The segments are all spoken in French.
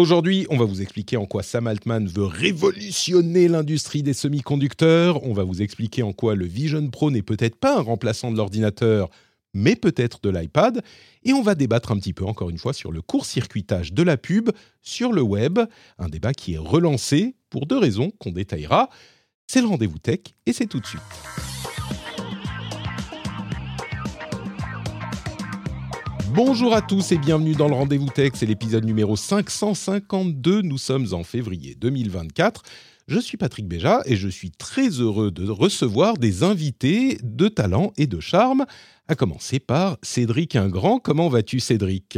Aujourd'hui, on va vous expliquer en quoi Sam Altman veut révolutionner l'industrie des semi-conducteurs. On va vous expliquer en quoi le Vision Pro n'est peut-être pas un remplaçant de l'ordinateur, mais peut-être de l'iPad. Et on va débattre un petit peu, encore une fois, sur le court-circuitage de la pub sur le web. Un débat qui est relancé pour deux raisons qu'on détaillera. C'est le rendez-vous tech et c'est tout de suite. Bonjour à tous et bienvenue dans le Rendez-vous Tech, c'est l'épisode numéro 552, nous sommes en février 2024. Je suis Patrick Béja et je suis très heureux de recevoir des invités de talent et de charme, à commencer par Cédric Ingrand. Comment vas-tu Cédric?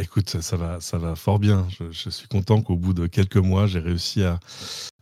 Écoute, ça, va, ça va fort bien. je suis content qu'au bout de quelques mois, j'ai réussi à,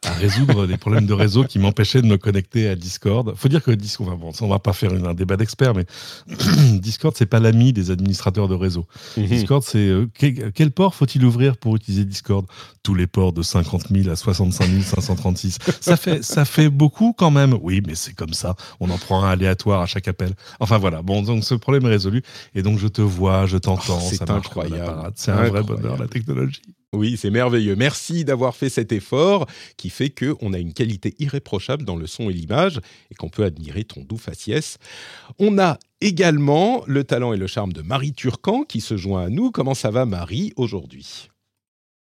à résoudre des problèmes de réseau qui m'empêchaient de me connecter à Discord. Faut dire que Discord, bon, on va pas faire un débat d'experts, mais Discord c'est pas l'ami des administrateurs de réseau. Mhm. Discord c'est euh, quel, port faut-il ouvrir pour utiliser Discord? Tous les ports de 50 000 à 65 536. ça fait ça fait beaucoup quand même. Oui, mais c'est comme ça. On en prend un aléatoire à chaque appel. Enfin voilà. Bon, donc ce problème est résolu et donc je te vois, je t'entends. Oh, c'est incroyable. C'est un vrai bonheur la technologie. Oui, c'est merveilleux. Merci d'avoir fait cet effort qui fait qu'on a une qualité irréprochable dans le son et l'image et qu'on peut admirer ton doux faciès. On a également le talent et le charme de Marie Turcan qui se joint à nous. Comment ça va Marie aujourd'hui?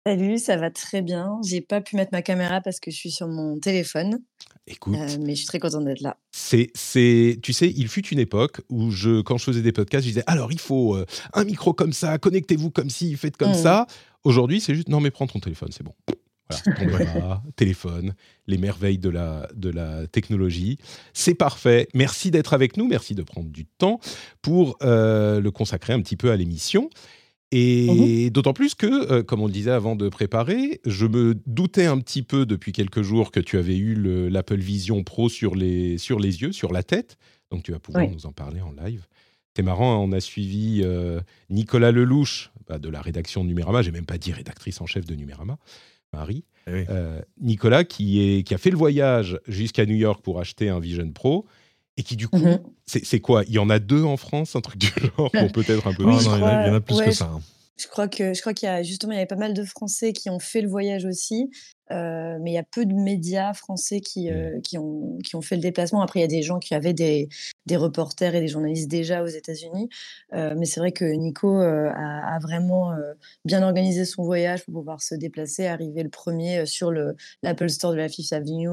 Salut, ça va très bien. J'ai pas pu mettre ma caméra parce que je suis sur mon téléphone. Écoute, euh, mais je suis très contente d'être là. C'est, c'est, tu sais, il fut une époque où je, quand je faisais des podcasts, je disais alors il faut euh, un micro comme ça, connectez-vous comme ci, faites comme mmh. ça. Aujourd'hui, c'est juste non mais prends ton téléphone, c'est bon. Voilà, téléphone, les merveilles de la, de la technologie. C'est parfait. Merci d'être avec nous. Merci de prendre du temps pour euh, le consacrer un petit peu à l'émission. Et mhm. d'autant plus que, euh, comme on le disait avant de préparer, je me doutais un petit peu depuis quelques jours que tu avais eu l'Apple Vision Pro sur les, sur les yeux, sur la tête. Donc tu vas pouvoir nous en parler en live. C'est marrant, on a suivi euh, Nicolas Lelouch bah, de la rédaction de Numérama. J'ai même pas dit rédactrice en chef de Numérama, Marie. Eh euh, Nicolas qui, est, qui a fait le voyage jusqu'à New York pour acheter un Vision Pro et qui du coup, mhm. c'est quoi? Il y en a deux en France, un truc du genre, peut-être un peu. Oui, il, y en a, plus que ça. Hein. Je crois que je crois qu'il y a justement il y avait pas mal de Français qui ont fait le voyage aussi, euh, mais il y a peu de médias français qui, mmh. euh, qui, ont, qui ont fait le déplacement. Après, il y a des gens qui avaient des, des reporters et des journalistes déjà aux États-Unis, euh, mais c'est vrai que Nico a, a, vraiment bien organisé son voyage pour pouvoir se déplacer, arriver le premier sur le l'Apple Store de la Fifth Avenue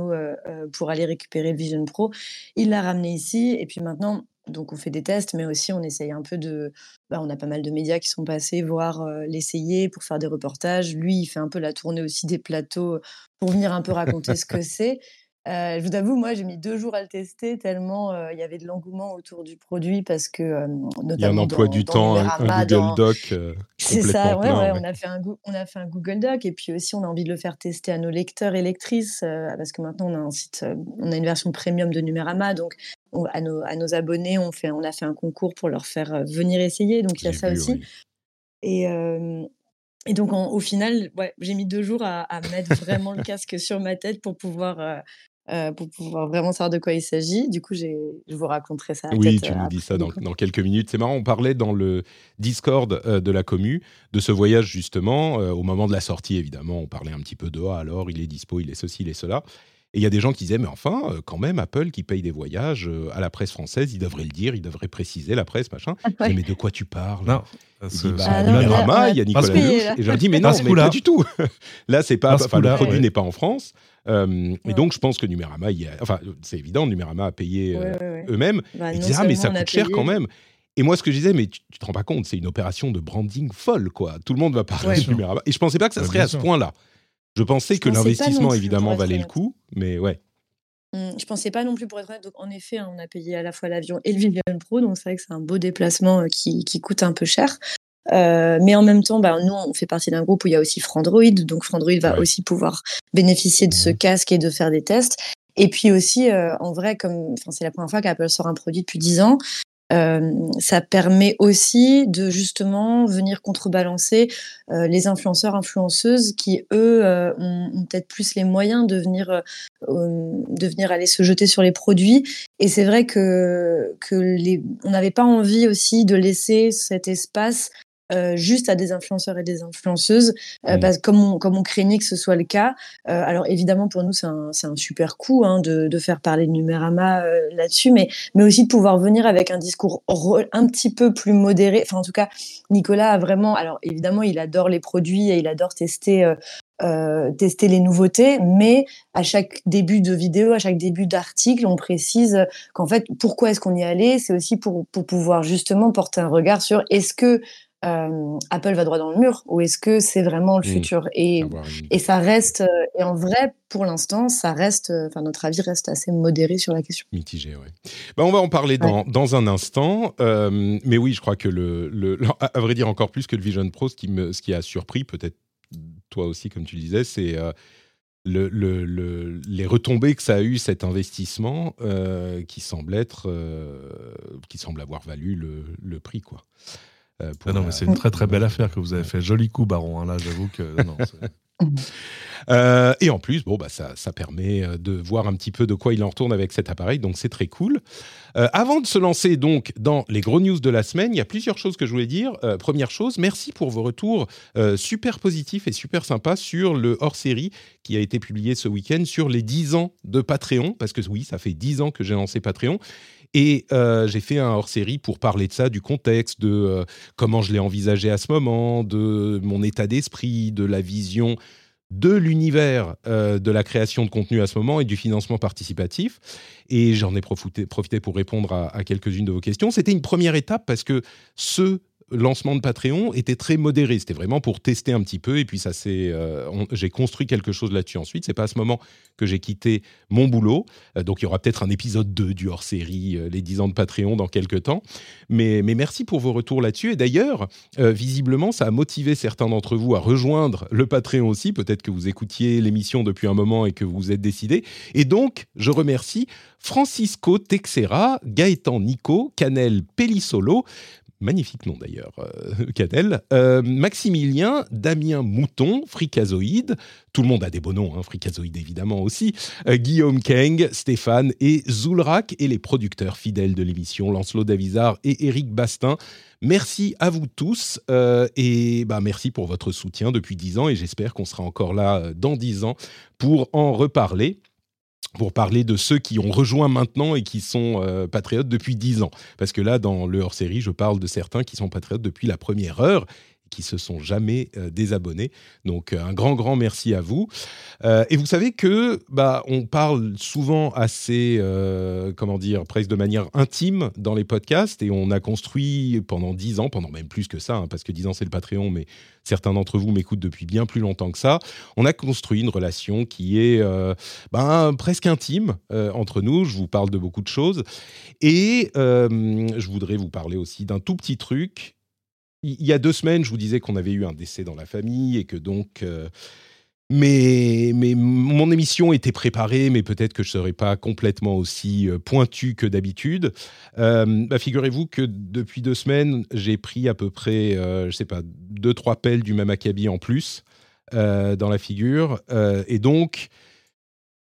pour aller récupérer le Vision Pro. Il l'a ramené ici et puis maintenant donc on fait des tests, mais aussi on essaye un peu de... Bah, on a pas mal de médias qui sont passés voir l'essayer pour faire des reportages. Lui, il fait un peu la tournée aussi des plateaux pour venir un peu raconter ce que c'est. Euh, je vous avoue, moi, j'ai mis deux jours à le tester tellement il y avait de l'engouement autour du produit parce que il y a un emploi du temps, un, Google Doc. c'est ça, ouais, ouais, On a fait un on a fait un Google Doc et puis aussi on a envie de le faire tester à nos lecteurs et lectrices parce que maintenant on a un site, on a une version premium de Numérama, donc à nos, à nos, abonnés, on, fait, on a fait un concours pour leur faire venir essayer. Donc il y a ça aussi. Et, et donc au final, ouais, j'ai mis deux jours à, à mettre vraiment le casque sur ma tête pour pouvoir euh, pour pouvoir vraiment savoir de quoi il s'agit. Du coup, je vous raconterai ça. Oui, tu nous dis ça dans, quelques minutes. C'est marrant, on parlait dans le Discord euh, de la commu de ce voyage justement. Euh, au moment de la sortie, évidemment, on parlait un petit peu de ah, alors il est dispo, il est ceci, il est cela. Et il y a des gens qui disaient, mais enfin, quand même, Apple qui paye des voyages à la presse française, il devrait le dire, il devrait préciser la presse, machin. Ah, mais de quoi tu parles? Non. Il dit, bah, ah, il y a Nicolas. Et je dis, mais non, mais pas du tout. là, c'est pas, le produit n'est pas en France. Euh, et donc, je pense que Numérama, enfin, c'est évident, Numérama a payé euh, eux-mêmes. Bah, ils disaient, ah, mais ça coûte cher quand même. Et moi, ce que je disais, mais tu, ne te rends pas compte, c'est une opération de branding folle, quoi. Tout le monde va parler de Numérama. Et je pensais pas que ça serait à ce point-là. Je pensais que l'investissement, évidemment, valait le coup, mais ouais. Mmh, je pensais pas non plus pour être honnête. Donc, en effet, hein, on a payé à la fois l'avion et le Vivian Pro. Donc, c'est vrai que c'est un beau déplacement euh, qui, qui, coûte un peu cher. Euh, mais en même temps, bah, nous, on fait partie d'un groupe où il y a aussi Frandroid, donc Frandroid va aussi pouvoir bénéficier de ce casque et de faire des tests. Et puis aussi, euh, en vrai, comme c'est la première fois qu'Apple sort un produit depuis 10 ans, euh, ça permet aussi de justement venir contrebalancer euh, les influenceurs, influenceuses qui, eux, euh, ont, ont peut-être plus les moyens de venir, de venir aller se jeter sur les produits. Et c'est vrai que, que les, on n'avait pas envie aussi de laisser cet espace juste à des influenceurs et des influenceuses, mmh. parce, comme, on, comme on craignait que ce soit le cas. alors évidemment, pour nous, c'est un, un, super coup hein, de, de, faire parler de Numérama là-dessus, mais, mais aussi de pouvoir venir avec un discours un petit peu plus modéré. Enfin, en tout cas, Nicolas a vraiment. Alors évidemment, il adore les produits et il adore tester euh, tester les nouveautés, mais à chaque début de vidéo, à chaque début d'article, on précise qu'en fait, pourquoi est-ce qu'on y allait C'est aussi pour, pour pouvoir justement porter un regard sur est-ce que euh, Apple va droit dans le mur ou est-ce que c'est vraiment le mmh. futur? Et, et ça reste, euh, et en vrai, pour l'instant, ça reste, enfin, notre avis reste assez modéré sur la question. Mitigé, oui. Ben, on va en parler dans, dans un instant, mais oui, je crois que le, le, à vrai dire encore plus que le Vision Pro, ce qui, me, ce qui a surpris, peut-être toi aussi, comme tu disais, c'est euh, le, les retombées que ça a eu cet investissement euh, qui semble être, euh, qui semble avoir valu le, prix, quoi. Ah non, mais c'est une très très belle affaire que vous avez fait. Joli coup, Baron. Hein, là, j'avoue que non, Euh, et en plus, bon, bah, ça, ça, permet euh, de voir un petit peu de quoi il en retourne avec cet appareil, donc c'est très cool. Euh, avant de se lancer donc dans les gros news de la semaine, il y a plusieurs choses que je voulais dire. première chose, merci pour vos retours super positifs et super sympas sur le hors-série qui a été publié ce week-end sur les 10 ans de Patreon, parce que oui, ça fait 10 ans que j'ai lancé Patreon. Et j'ai fait un hors-série pour parler de ça, du contexte, de comment je l'ai envisagé à ce moment, de mon état d'esprit, de la vision de l'univers euh, de la création de contenu à ce moment et du financement participatif. Et j'en ai profité, pour répondre à quelques-unes de vos questions. C'était une première étape parce que ce lancement de Patreon était très modéré. C'était vraiment pour tester un petit peu. Et puis, ça c'est, euh, j'ai construit quelque chose là-dessus ensuite. C'est pas à ce moment que j'ai quitté mon boulot. Euh, donc, il y aura peut-être un épisode 2 du hors-série, euh, les 10 ans de Patreon dans quelques temps. Mais, merci pour vos retours là-dessus. Et d'ailleurs, visiblement, ça a motivé certains d'entre vous à rejoindre le Patreon aussi. Peut-être que vous écoutiez l'émission depuis un moment et que vous êtes décidé. Et donc, je remercie Francisco Texera, Gaëtan Nico, Canel Pellissolo, magnifique nom d'ailleurs, euh, euh, Maximilien, Damien Mouton, Fricazoïde, tout le monde a des beaux noms, hein, Fricazoïde évidemment aussi, euh, Guillaume Keng, Stéphane et Zoulrak, et les producteurs fidèles de l'émission, Lancelot Davizard et Eric Bastin. Merci à vous tous et bah, merci pour votre soutien depuis dix ans. Et j'espère qu'on sera encore là dans dix ans pour en reparler pour parler de ceux qui ont rejoint maintenant et qui sont euh, patriotes depuis 10 ans. Parce que là, dans le hors-série, je parle de certains qui sont patriotes depuis la première heure qui se sont jamais euh, désabonnés. Donc euh, un grand grand merci à vous. Euh, et vous savez que bah on parle souvent assez comment dire presque de manière intime dans les podcasts et on a construit pendant dix ans, pendant même plus que ça, hein, parce que dix ans c'est le Patreon, mais certains d'entre vous m'écoutent depuis bien plus longtemps que ça. On a construit une relation qui est ben, presque intime entre nous. Je vous parle de beaucoup de choses et je voudrais vous parler aussi d'un tout petit truc il y a deux semaines, je vous disais qu'on avait eu un décès dans la famille et que donc. Euh, mais, mais, mon émission était préparée, mais peut-être que je ne serais pas complètement aussi euh, pointu que d'habitude. Euh, bah, figurez-vous que depuis deux semaines, j'ai pris à peu près, je ne sais pas, deux, trois pelles du même acabit en plus dans la figure. et donc,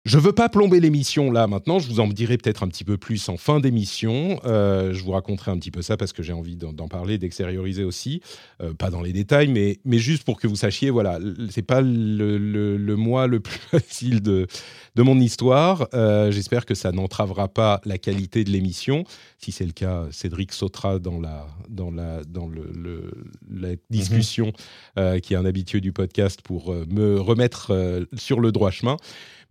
je veux pas plomber l'émission là maintenant, je vous en dirai peut-être un petit peu plus en fin d'émission. Euh, je vous raconterai un petit peu ça parce que j'ai envie d'en parler, d'extérioriser aussi. Euh, pas dans les détails, mais, mais juste pour que vous sachiez, voilà, c'est pas le, le, mois le plus facile de, de mon histoire. Euh, j'espère que ça n'entravera pas la qualité de l'émission. Si c'est le cas, Cédric sautera dans la, dans la, dans le, la discussion, mhm. qui est un habitué du podcast, pour me remettre sur le droit chemin.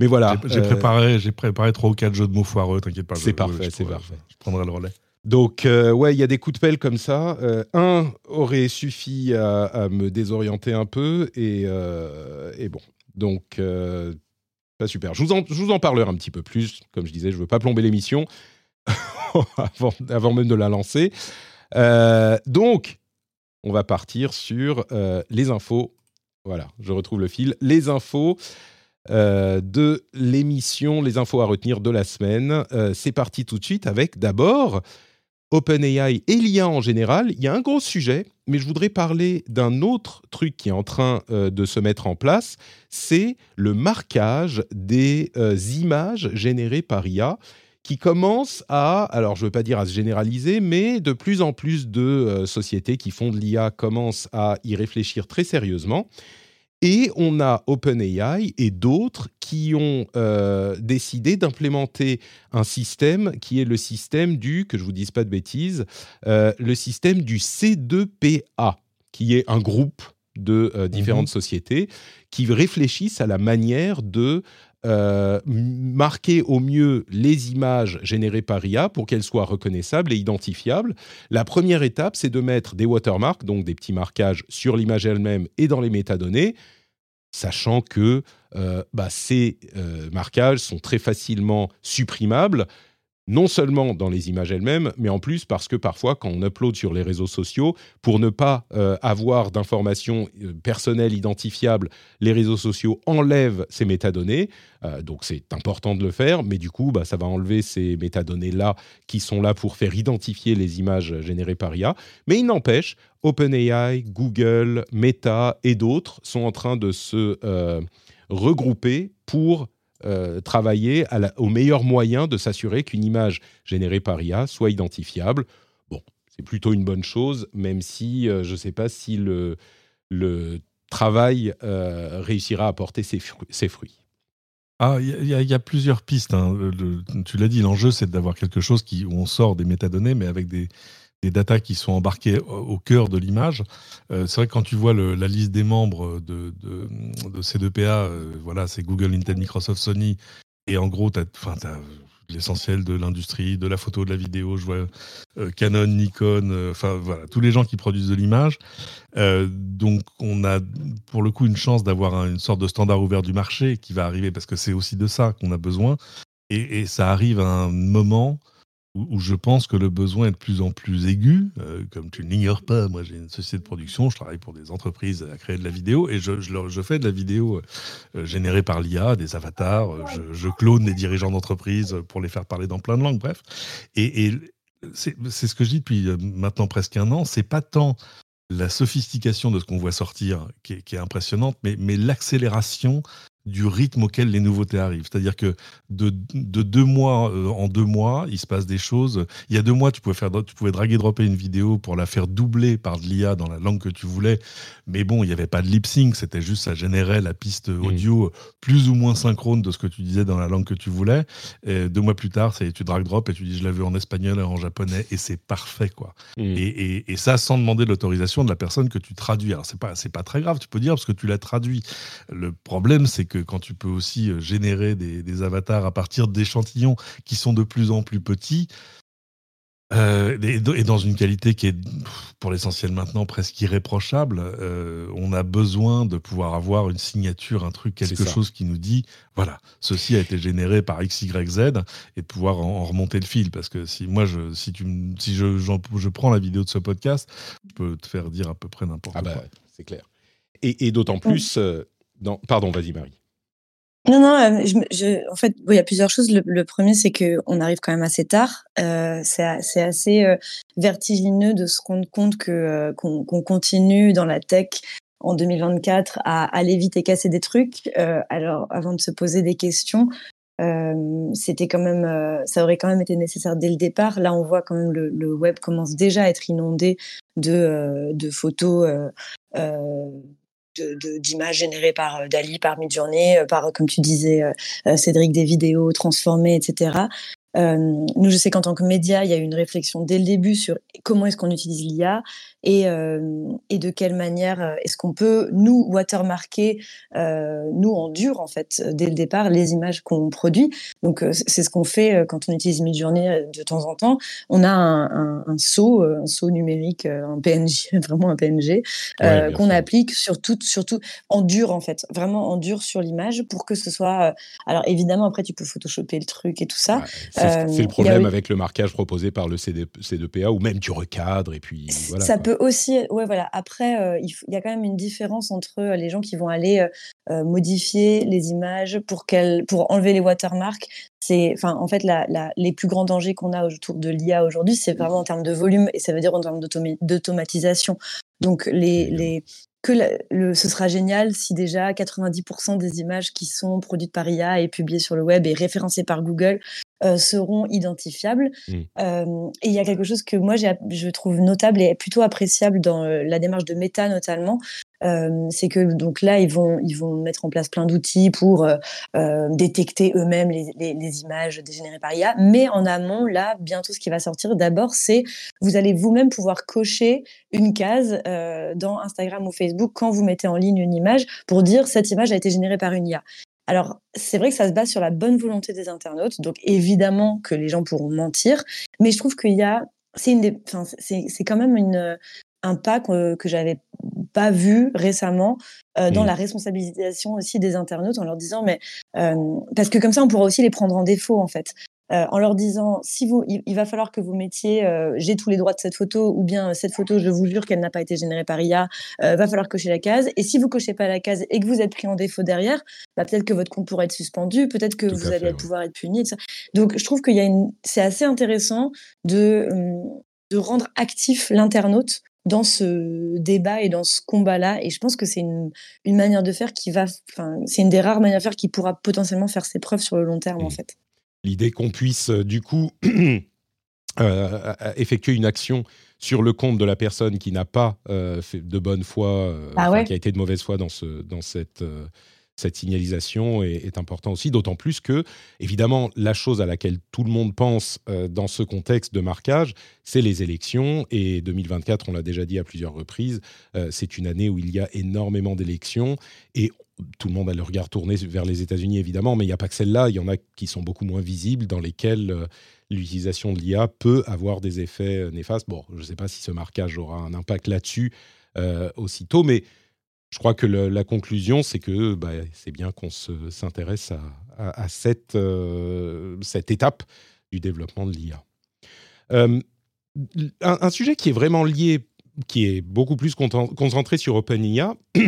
Mais voilà. J'ai euh, préparé, j'ai préparé trois ou quatre jeux de mots foireux, t'inquiète pas. C'est parfait, c'est parfait. Je prendrai le relais. Donc, euh, ouais, il y a des coups de pelle comme ça. Euh, un aurait suffi à, me désorienter un peu, et, et bon. Donc, super. Je vous, en, parlerai un petit peu plus. Comme je disais, je ne veux pas plomber l'émission avant, même de la lancer. donc, on va partir sur les infos. Voilà, je retrouve le fil. Les infos. Euh, de l'émission Les infos à retenir de la semaine. Euh, c'est parti tout de suite avec d'abord OpenAI et l'IA en général. Il y a un gros sujet, mais je voudrais parler d'un autre truc qui est en train euh, de se mettre en place. C'est le marquage des images générées par IA. qui commence à, alors je ne veux pas dire à se généraliser, mais de plus en plus de euh, sociétés qui font de l'IA commencent à y réfléchir très sérieusement. Et on a OpenAI et d'autres qui ont euh, décidé d'implémenter un système qui est le système du, que je vous dise pas de bêtises, euh, le système du C2PA, qui est un groupe de euh, différentes mhm. sociétés qui réfléchissent à la manière de marquer au mieux les images générées par IA pour qu'elles soient reconnaissables et identifiables. La première étape, c'est de mettre des watermarks, donc des petits marquages sur l'image elle-même et dans les métadonnées, sachant que euh, bah, ces euh, marquages sont très facilement supprimables non seulement dans les images elles-mêmes, mais en plus parce que parfois, quand on upload sur les réseaux sociaux, pour ne pas euh, avoir d'informations euh, personnelles identifiables, les réseaux sociaux enlèvent ces métadonnées. Euh, donc c'est important de le faire, mais du coup, bah, ça va enlever ces métadonnées-là qui sont là pour faire identifier les images générées par IA. Mais il n'empêche, OpenAI, Google, Meta et d'autres sont en train de se regrouper pour euh, travailler au meilleur moyen de s'assurer qu'une image générée par IA soit identifiable. Bon, c'est plutôt une bonne chose, même si euh, je ne sais pas si le, travail euh, réussira à porter ses, fruits. Ah, il y, a plusieurs pistes. Hein. tu l'as dit, l'enjeu c'est d'avoir quelque chose qui, où on sort des métadonnées, mais avec des, des datas qui sont embarquées au cœur de l'image. Euh, c'est vrai que quand tu vois la liste des membres de, de, ces deux PA, euh, voilà, c'est Google, Intel, Microsoft, Sony, et en gros, tu as, l'essentiel de l'industrie, de la photo, de la vidéo. Je vois euh, Canon, Nikon, enfin voilà, tous les gens qui produisent de l'image. donc on a pour le coup une chance d'avoir une sorte de standard ouvert du marché qui va arriver parce que c'est aussi de ça qu'on a besoin. Et, ça arrive à un moment où, je pense que le besoin est de plus en plus aigu. Euh, comme tu ne l'ignores pas, moi j'ai une société de production, je travaille pour des entreprises à créer de la vidéo et je, je, fais de la vidéo euh, euh, générée par l'IA, des avatars, je, clone des dirigeants d'entreprise pour les faire parler dans plein de langues, bref. Et, c'est ce que je dis depuis maintenant presque un an, c'est pas tant la sophistication de ce qu'on voit sortir qui est, qui est impressionnante, mais, mais l'accélération du rythme auquel les nouveautés arrivent. C'est-à-dire que de, deux mois euh, en deux mois, il se passe des choses. Il y a deux mois, tu pouvais, faire, tu pouvais drag dropper une vidéo pour la faire doubler par de l'IA dans la langue que tu voulais. Mais bon, il n'y avait pas de lip sync, c'était juste ça générait la piste mmh. audio plus ou moins synchrone de ce que tu disais dans la langue que tu voulais. Et deux mois plus tard, c'est tu drag drop et tu dis je l'ai vu en espagnol et en japonais et c'est parfait quoi. Mmh. Et, et, ça sans demander l'autorisation de la personne que tu traduis. Alors c'est pas c'est pas très grave, tu peux dire parce que tu l'as traduit. Le problème c'est que quand tu peux aussi euh, générer des, avatars à partir d'échantillons qui sont de plus en plus petits, euh, et, dans une qualité qui est, pour l'essentiel maintenant, presque irréprochable, euh, on a besoin de pouvoir avoir une signature, un truc, quelque chose qui nous dit, voilà, ceci a été généré par X, Y, Z, et de pouvoir en, remonter le fil. Parce que si moi, je, si, tu, si je, je prends la vidéo de ce podcast, je peux te faire dire à peu près n'importe ah bah, quoi. C'est clair. Et, d'autant plus, dans... pardon, vas-y Marie. Non, non, euh, je, en fait, il y a plusieurs choses. Le, premier, c'est qu'on arrive quand même assez tard. Euh, c'est assez euh, vertigineux de se rendre compte que qu'on continue dans la tech en 2024 à aller vite et casser des trucs. alors, avant de se poser des questions, c'était quand même, ça aurait quand même été nécessaire dès le départ. Là, on voit quand même le, le web commence déjà à être inondé de, de photos d'images générées par euh, Dali, par Midjourney, euh, par, comme tu disais, euh, Cédric, des vidéos transformées, etc. Euh, nous, je sais qu'en tant que média, il y a eu une réflexion dès le début sur comment est-ce qu'on utilise l'IA et, euh, et de quelle manière euh, est-ce qu'on peut, nous, watermarker, euh, nous, en dur, en fait, dès le départ, les images qu'on produit. Donc, euh, c'est ce qu'on fait quand on utilise Midjourney de temps en temps. On a un, un, un saut, un saut numérique, un PNG, vraiment un PNG, qu'on applique sur tout, surtout en dur, en fait, vraiment en dur sur l'image pour que ce soit. alors, évidemment, après, tu peux photoshopper le truc et tout ça. C'est le problème avec le marquage proposé par le CD, C2PA ou même du recadre et puis voilà. Ça peut aussi, ouais voilà. Après, euh, il, y a quand même une différence entre euh, les gens qui vont aller euh, modifier les images pour qu'elles, pour enlever les watermarks. C'est, enfin, en fait, la, les plus grands dangers qu'on a autour de l'IA aujourd'hui, c'est vraiment en termes de volume et ça veut dire en termes d'automatisation. Donc les, les, que le, ce sera génial si déjà 90% des images qui sont produites par IA et publiées sur le web et référencées par Google euh, seront identifiables. Mmh. Euh, et il y a quelque chose que moi je trouve notable et plutôt appréciable dans euh, la démarche de Meta notamment, euh, c'est que donc là ils vont ils vont mettre en place plein d'outils pour euh, euh, détecter eux-mêmes les, images dégénérées par IA. Mais en amont, là bientôt ce qui va sortir d'abord, c'est vous allez vous-même pouvoir cocher une case dans Instagram ou Facebook quand vous mettez en ligne une image pour dire cette image a été générée par une IA. Alors, c'est vrai que ça se base sur la bonne volonté des internautes, donc évidemment que les gens pourront mentir, mais je trouve qu'il y a, c'est quand même une, un pas que, que j'avais pas vu récemment euh, dans mmh. la responsabilisation aussi des internautes en leur disant mais euh, parce que comme ça on pourra aussi les prendre en défaut en fait. Euh, en leur disant si vous il, va falloir que vous mettiez j'ai tous les droits de cette photo ou bien cette photo je vous jure qu'elle n'a pas été générée par IA va falloir cocher la case. Et si vous cochez pas la case et que vous êtes pris en défaut derrière bah, peut-être que votre compte pourrait être suspendu peut-être que vous allez pouvoir être puni donc je trouve qu'il y a une c'est assez intéressant de de rendre actif l'internaute dans ce débat et dans ce combat-là. Et je pense que c'est une, une, manière de faire qui va, enfin, c'est une des rares manières de faire qui pourra potentiellement faire ses preuves sur le long terme, en mmh. fait. L'idée qu'on puisse, euh, du coup, euh, effectuer une action sur le compte de la personne qui n'a pas euh, fait de bonne foi, ah qui a été de mauvaise foi dans, ce, dans cette cette signalisation est, est important aussi, d'autant plus que, évidemment, la chose à laquelle tout le monde pense euh, dans ce contexte de marquage, c'est les élections. Et 2024, on l'a déjà dit à plusieurs reprises, euh, c'est une année où il y a énormément d'élections. Et tout le monde a le regard tourné vers les États-Unis, évidemment, mais il n'y a pas que celle-là. Il y en a qui sont beaucoup moins visibles, dans lesquelles euh, l'utilisation de l'IA peut avoir des effets néfastes. Bon, je ne sais pas si ce marquage aura un impact là-dessus aussitôt, mais je crois que la conclusion, c'est que bah, c'est bien qu'on s'intéresse à, cette, euh, cette, étape du développement de l'IA. Euh, un, sujet qui est vraiment lié, qui est beaucoup plus concentré sur OpenIA,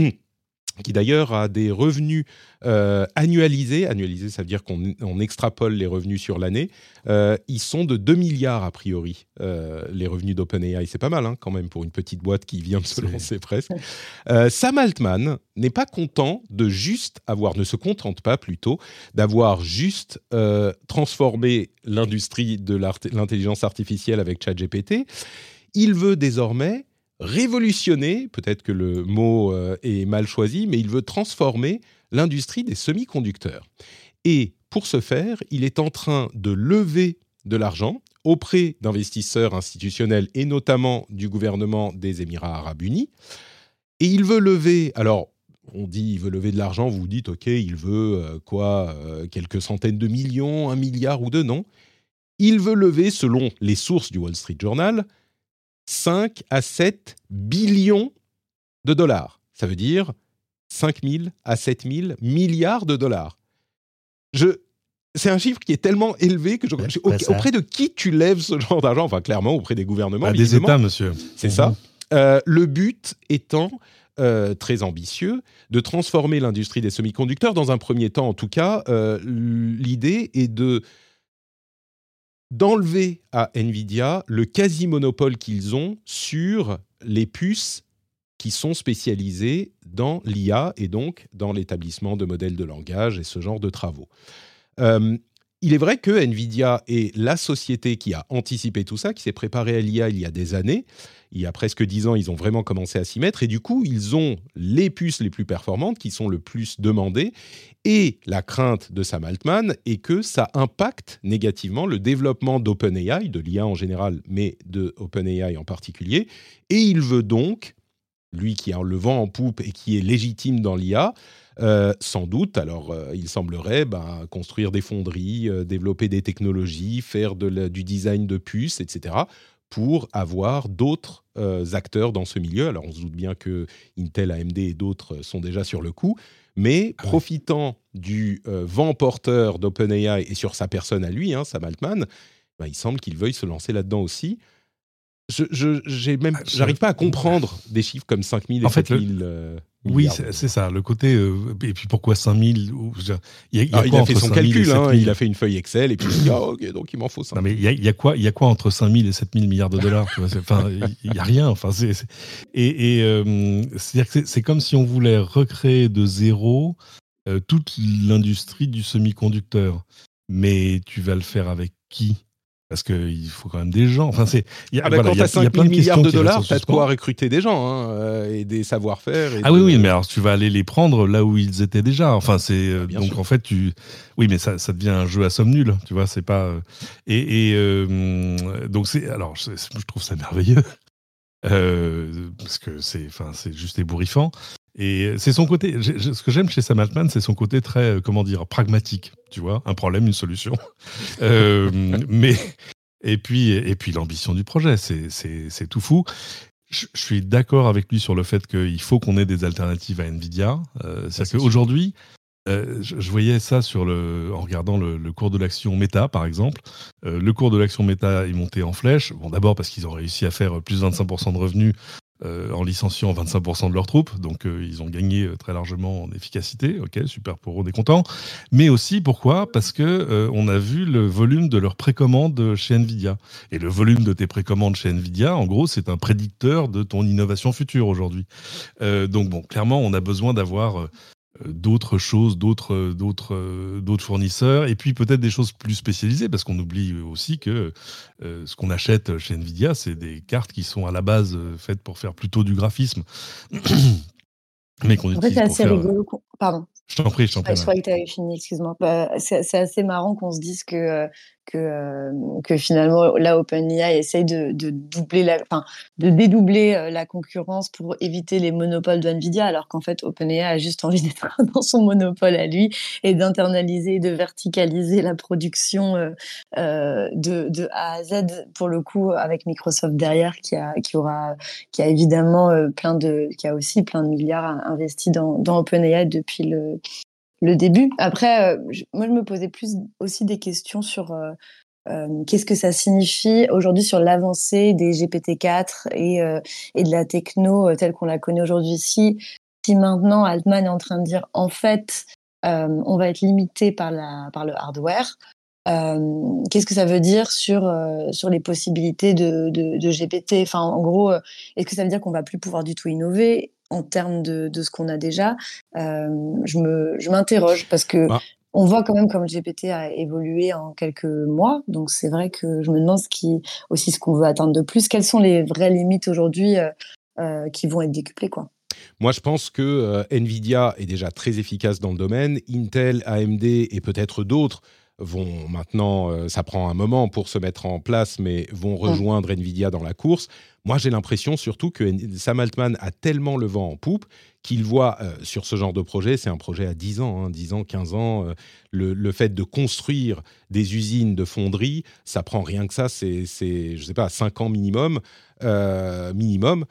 qui d'ailleurs a des revenus euh, annualisés. Annualisés, ça veut dire qu'on extrapole les revenus sur l'année. Euh, ils sont de 2 milliards a priori, euh, les revenus d'OpenAI. C'est pas mal hein, quand même pour une petite boîte qui vient de se lancer presque. Sam Altman n'est pas content de juste avoir, ne se contente pas plutôt, d'avoir juste transformé l'industrie de l'intelligence artificielle avec ChatGPT. Il veut désormais révolutionner, peut-être que le mot euh, est mal choisi, mais il veut transformer l'industrie des semi-conducteurs. Et pour ce faire, il est en train de lever de l'argent auprès d'investisseurs institutionnels et notamment du gouvernement des Émirats arabes unis. Et il veut lever, alors on dit il veut lever de l'argent, vous vous dites ok, il veut euh, quoi, euh, quelques centaines de millions, un milliard ou deux, non. Il veut lever, selon les sources du Wall Street Journal, 5 à 7 billions de dollars. Ça veut dire 5 000 à 7 000 milliards de dollars. Je, c'est un chiffre qui est tellement élevé que je, auprès de qui tu lèves ce genre d'argent? Enfin, clairement, auprès des gouvernements. Bah, des États, monsieur. C'est ça. Mhm. Euh, le but étant euh, très ambitieux de transformer l'industrie des semi-conducteurs. Dans un premier temps, en tout cas, euh, l'idée est de d'enlever à Nvidia le quasi-monopole qu'ils ont sur les puces qui sont spécialisées dans l'IA et donc dans l'établissement de modèles de langage et ce genre de travaux. Euh, il est vrai que Nvidia est la société qui a anticipé tout ça, qui s'est préparée à l'IA il y a des années. Il y a presque dix ans, ils ont vraiment commencé à s'y mettre et du coup, ils ont les puces les plus performantes qui sont le plus demandées. Et la crainte de Sam Altman est que ça impacte négativement le développement d'OpenAI, de l'IA en général, mais de OpenAI en particulier. Et il veut donc, lui qui a le vent en poupe et qui est légitime dans l'IA, euh, sans doute, alors euh, il semblerait ben, construire des fonderies, euh, développer des technologies, faire du design de puces, etc., pour avoir d'autres acteurs dans ce milieu. Alors on se doute bien que Intel, AMD et d'autres sont déjà sur le coup, mais ah profitant du vent porteur d'OpenAI et sur sa personne à lui, hein, Sam Altman, ben, il semble qu'il veuille se lancer là-dedans aussi. Je, j'ai même, ah, j'arrive pas à comprendre des chiffres comme 5000 et en 7000. Euh, oui, c'est ça. Le côté. Euh, et puis pourquoi 5000 Il, a, il a fait son calcul, hein, il a fait une feuille Excel et puis il dit ah, ok, donc il m'en faut ça. Non, mais il y, a, il y, a quoi, il y a quoi entre 5000 et 7000 milliards de dollars Enfin, il n'y a rien. Enfin, c'est, et, et euh, c'est-à-dire que c'est comme si on voulait recréer de zéro toute l'industrie du semi-conducteur. Mais tu vas le faire avec qui? Parce qu'il faut quand même des gens. Enfin, c'est. Ah bah quand tu as 5 000 milliards de dollars, tu as de quoi recruter des gens hein, euh, et des savoir-faire. Ah oui, oui, mais alors tu vas aller les prendre là où ils étaient déjà. Enfin, c'est euh, ah, donc en fait tu. Oui, mais ça, ça devient un jeu à somme nulle. Tu vois, c'est pas. Euh, et, et donc c'est. Alors, je, je trouve ça merveilleux. parce que c'est, enfin, c'est juste ébouriffant. Et c'est son côté. Ce que j'aime chez Sam Altman, c'est son côté très, euh, comment dire, pragmatique. Tu vois, un problème, une solution. euh, mais et puis et puis l'ambition du projet, c'est tout fou. Je, suis d'accord avec lui sur le fait qu'il faut qu'on ait des alternatives à Nvidia. Euh, C'est-à-dire qu'aujourd'hui, euh, je, voyais ça sur le, en regardant le, le cours de l'action Meta, par exemple. Euh, le cours de l'action Meta est monté en flèche. Bon, d'abord parce qu'ils ont réussi à faire plus de 25% de revenus euh, en licenciant 25% de leurs troupes, donc euh, ils ont gagné euh, très largement en efficacité, ok, super pour eux, on est content. Mais aussi pourquoi? Parce que on a vu le volume de leurs précommandes chez Nvidia. Et le volume de tes précommandes chez Nvidia, en gros, c'est un prédicteur de ton innovation future aujourd'hui. donc bon, clairement, on a besoin d'avoir euh, d'autres choses, d'autres, d'autres, euh, d'autres fournisseurs, et puis peut-être des choses plus spécialisées, parce qu'on oublie aussi que euh, ce qu'on achète chez Nvidia, c'est des cartes qui sont à la base faites pour faire plutôt du graphisme, mais qu'on utilise. En fait, c'est assez rigolo. Pardon. Je t'en prie, je t'en prie. je croyais que tu avais fini, excuse-moi. Bah, c'est assez marrant qu'on se dise que que, euh, que finalement là OpenAI essaye de, doubler enfin, de dédoubler euh, la concurrence pour éviter les monopoles de Nvidia, alors qu'en fait OpenAI a juste envie d'être dans son monopole à lui et d'internaliser, de verticaliser la production euh, de, A à Z pour le coup avec Microsoft derrière qui a évidemment plein de qui a aussi plein de milliards investis dans OpenAI depuis le le début. Après, euh, moi, je me posais plus aussi des questions sur euh, euh, qu'est-ce que ça signifie aujourd'hui sur l'avancée des GPT-4 et, et de la techno telle qu'on la connaît aujourd'hui. Si, si maintenant Altman est en train de dire en fait, on va être limité par, la, par le hardware, qu'est-ce que ça veut dire sur, sur les possibilités de, de, de GPT Enfin, en gros, est-ce que ça veut dire qu'on va plus pouvoir du tout innover? En termes de, ce qu'on a déjà, euh, je m'interroge parce que bah. on voit quand même comme GPT a évolué en quelques mois. Donc c'est vrai que je me demande ce qui, aussi ce qu'on veut atteindre de plus. Quelles sont les vraies limites aujourd'hui euh, euh, qui vont être décuplées quoi? Moi, je pense que Nvidia est déjà très efficace dans le domaine. Intel, AMD et peut-être d'autres vont maintenant, euh, ça prend un moment pour se mettre en place, mais vont rejoindre Nvidia dans la course. Moi, j'ai l'impression surtout que Sam Altman a tellement le vent en poupe qu'il voit euh, sur ce genre de projet, c'est un projet à 10 ans, 10 hein, ans, 15 ans, euh, le, fait de construire des usines de fonderie, ça prend rien que ça, c'est, je sais pas, 5 ans minimum, minimum.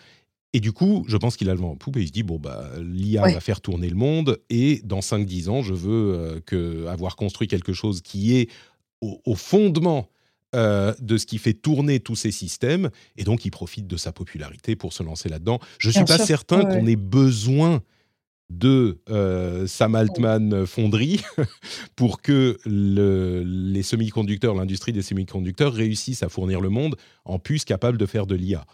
Et du coup, je pense qu'il a le vent en poupe et il se dit bon bah l'IA va faire tourner le monde et dans 5-10 ans, je veux euh, que avoir construit quelque chose qui est au, fondement euh, de ce qui fait tourner tous ces systèmes et donc il profite de sa popularité pour se lancer là-dedans. Je suis pas certain qu'on ait besoin de euh, Sam Altman fonderie pour que le, les semi-conducteurs, l'industrie des semi-conducteurs réussisse à fournir le monde en puces capables de faire de l'IA.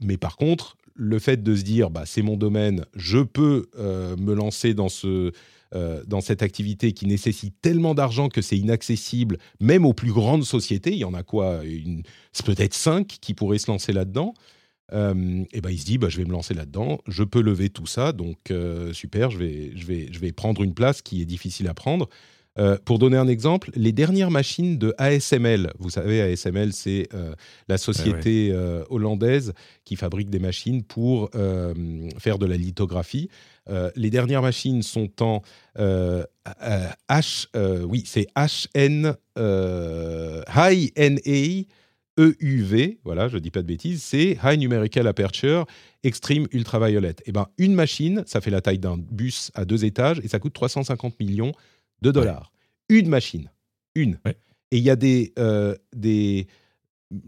mais par contre, le fait de se dire, bah, c'est mon domaine, je peux euh, me lancer dans, ce, euh, dans cette activité qui nécessite tellement d'argent que c'est inaccessible, même aux plus grandes sociétés. Il y en a quoi Peut-être cinq qui pourraient se lancer là-dedans. Euh, et ben il se dit, bah, je vais me lancer là-dedans, je peux lever tout ça, donc super, je vais, je, vais, je vais prendre une place qui est difficile à prendre. Euh, pour donner un exemple, les dernières machines de ASML, vous savez, ASML, c'est euh, la société euh, hollandaise qui fabrique des machines pour faire de la lithographie. les dernières machines sont en H, oui, c'est HN, High NA. EUV, voilà, je ne dis pas de bêtises, c'est High Numerical Aperture Extreme Ultraviolet. Et eh ben, une machine, ça fait la taille d'un bus à deux étages et ça coûte 350 millions de dollars. Une machine. Une. Et il y a des, euh, des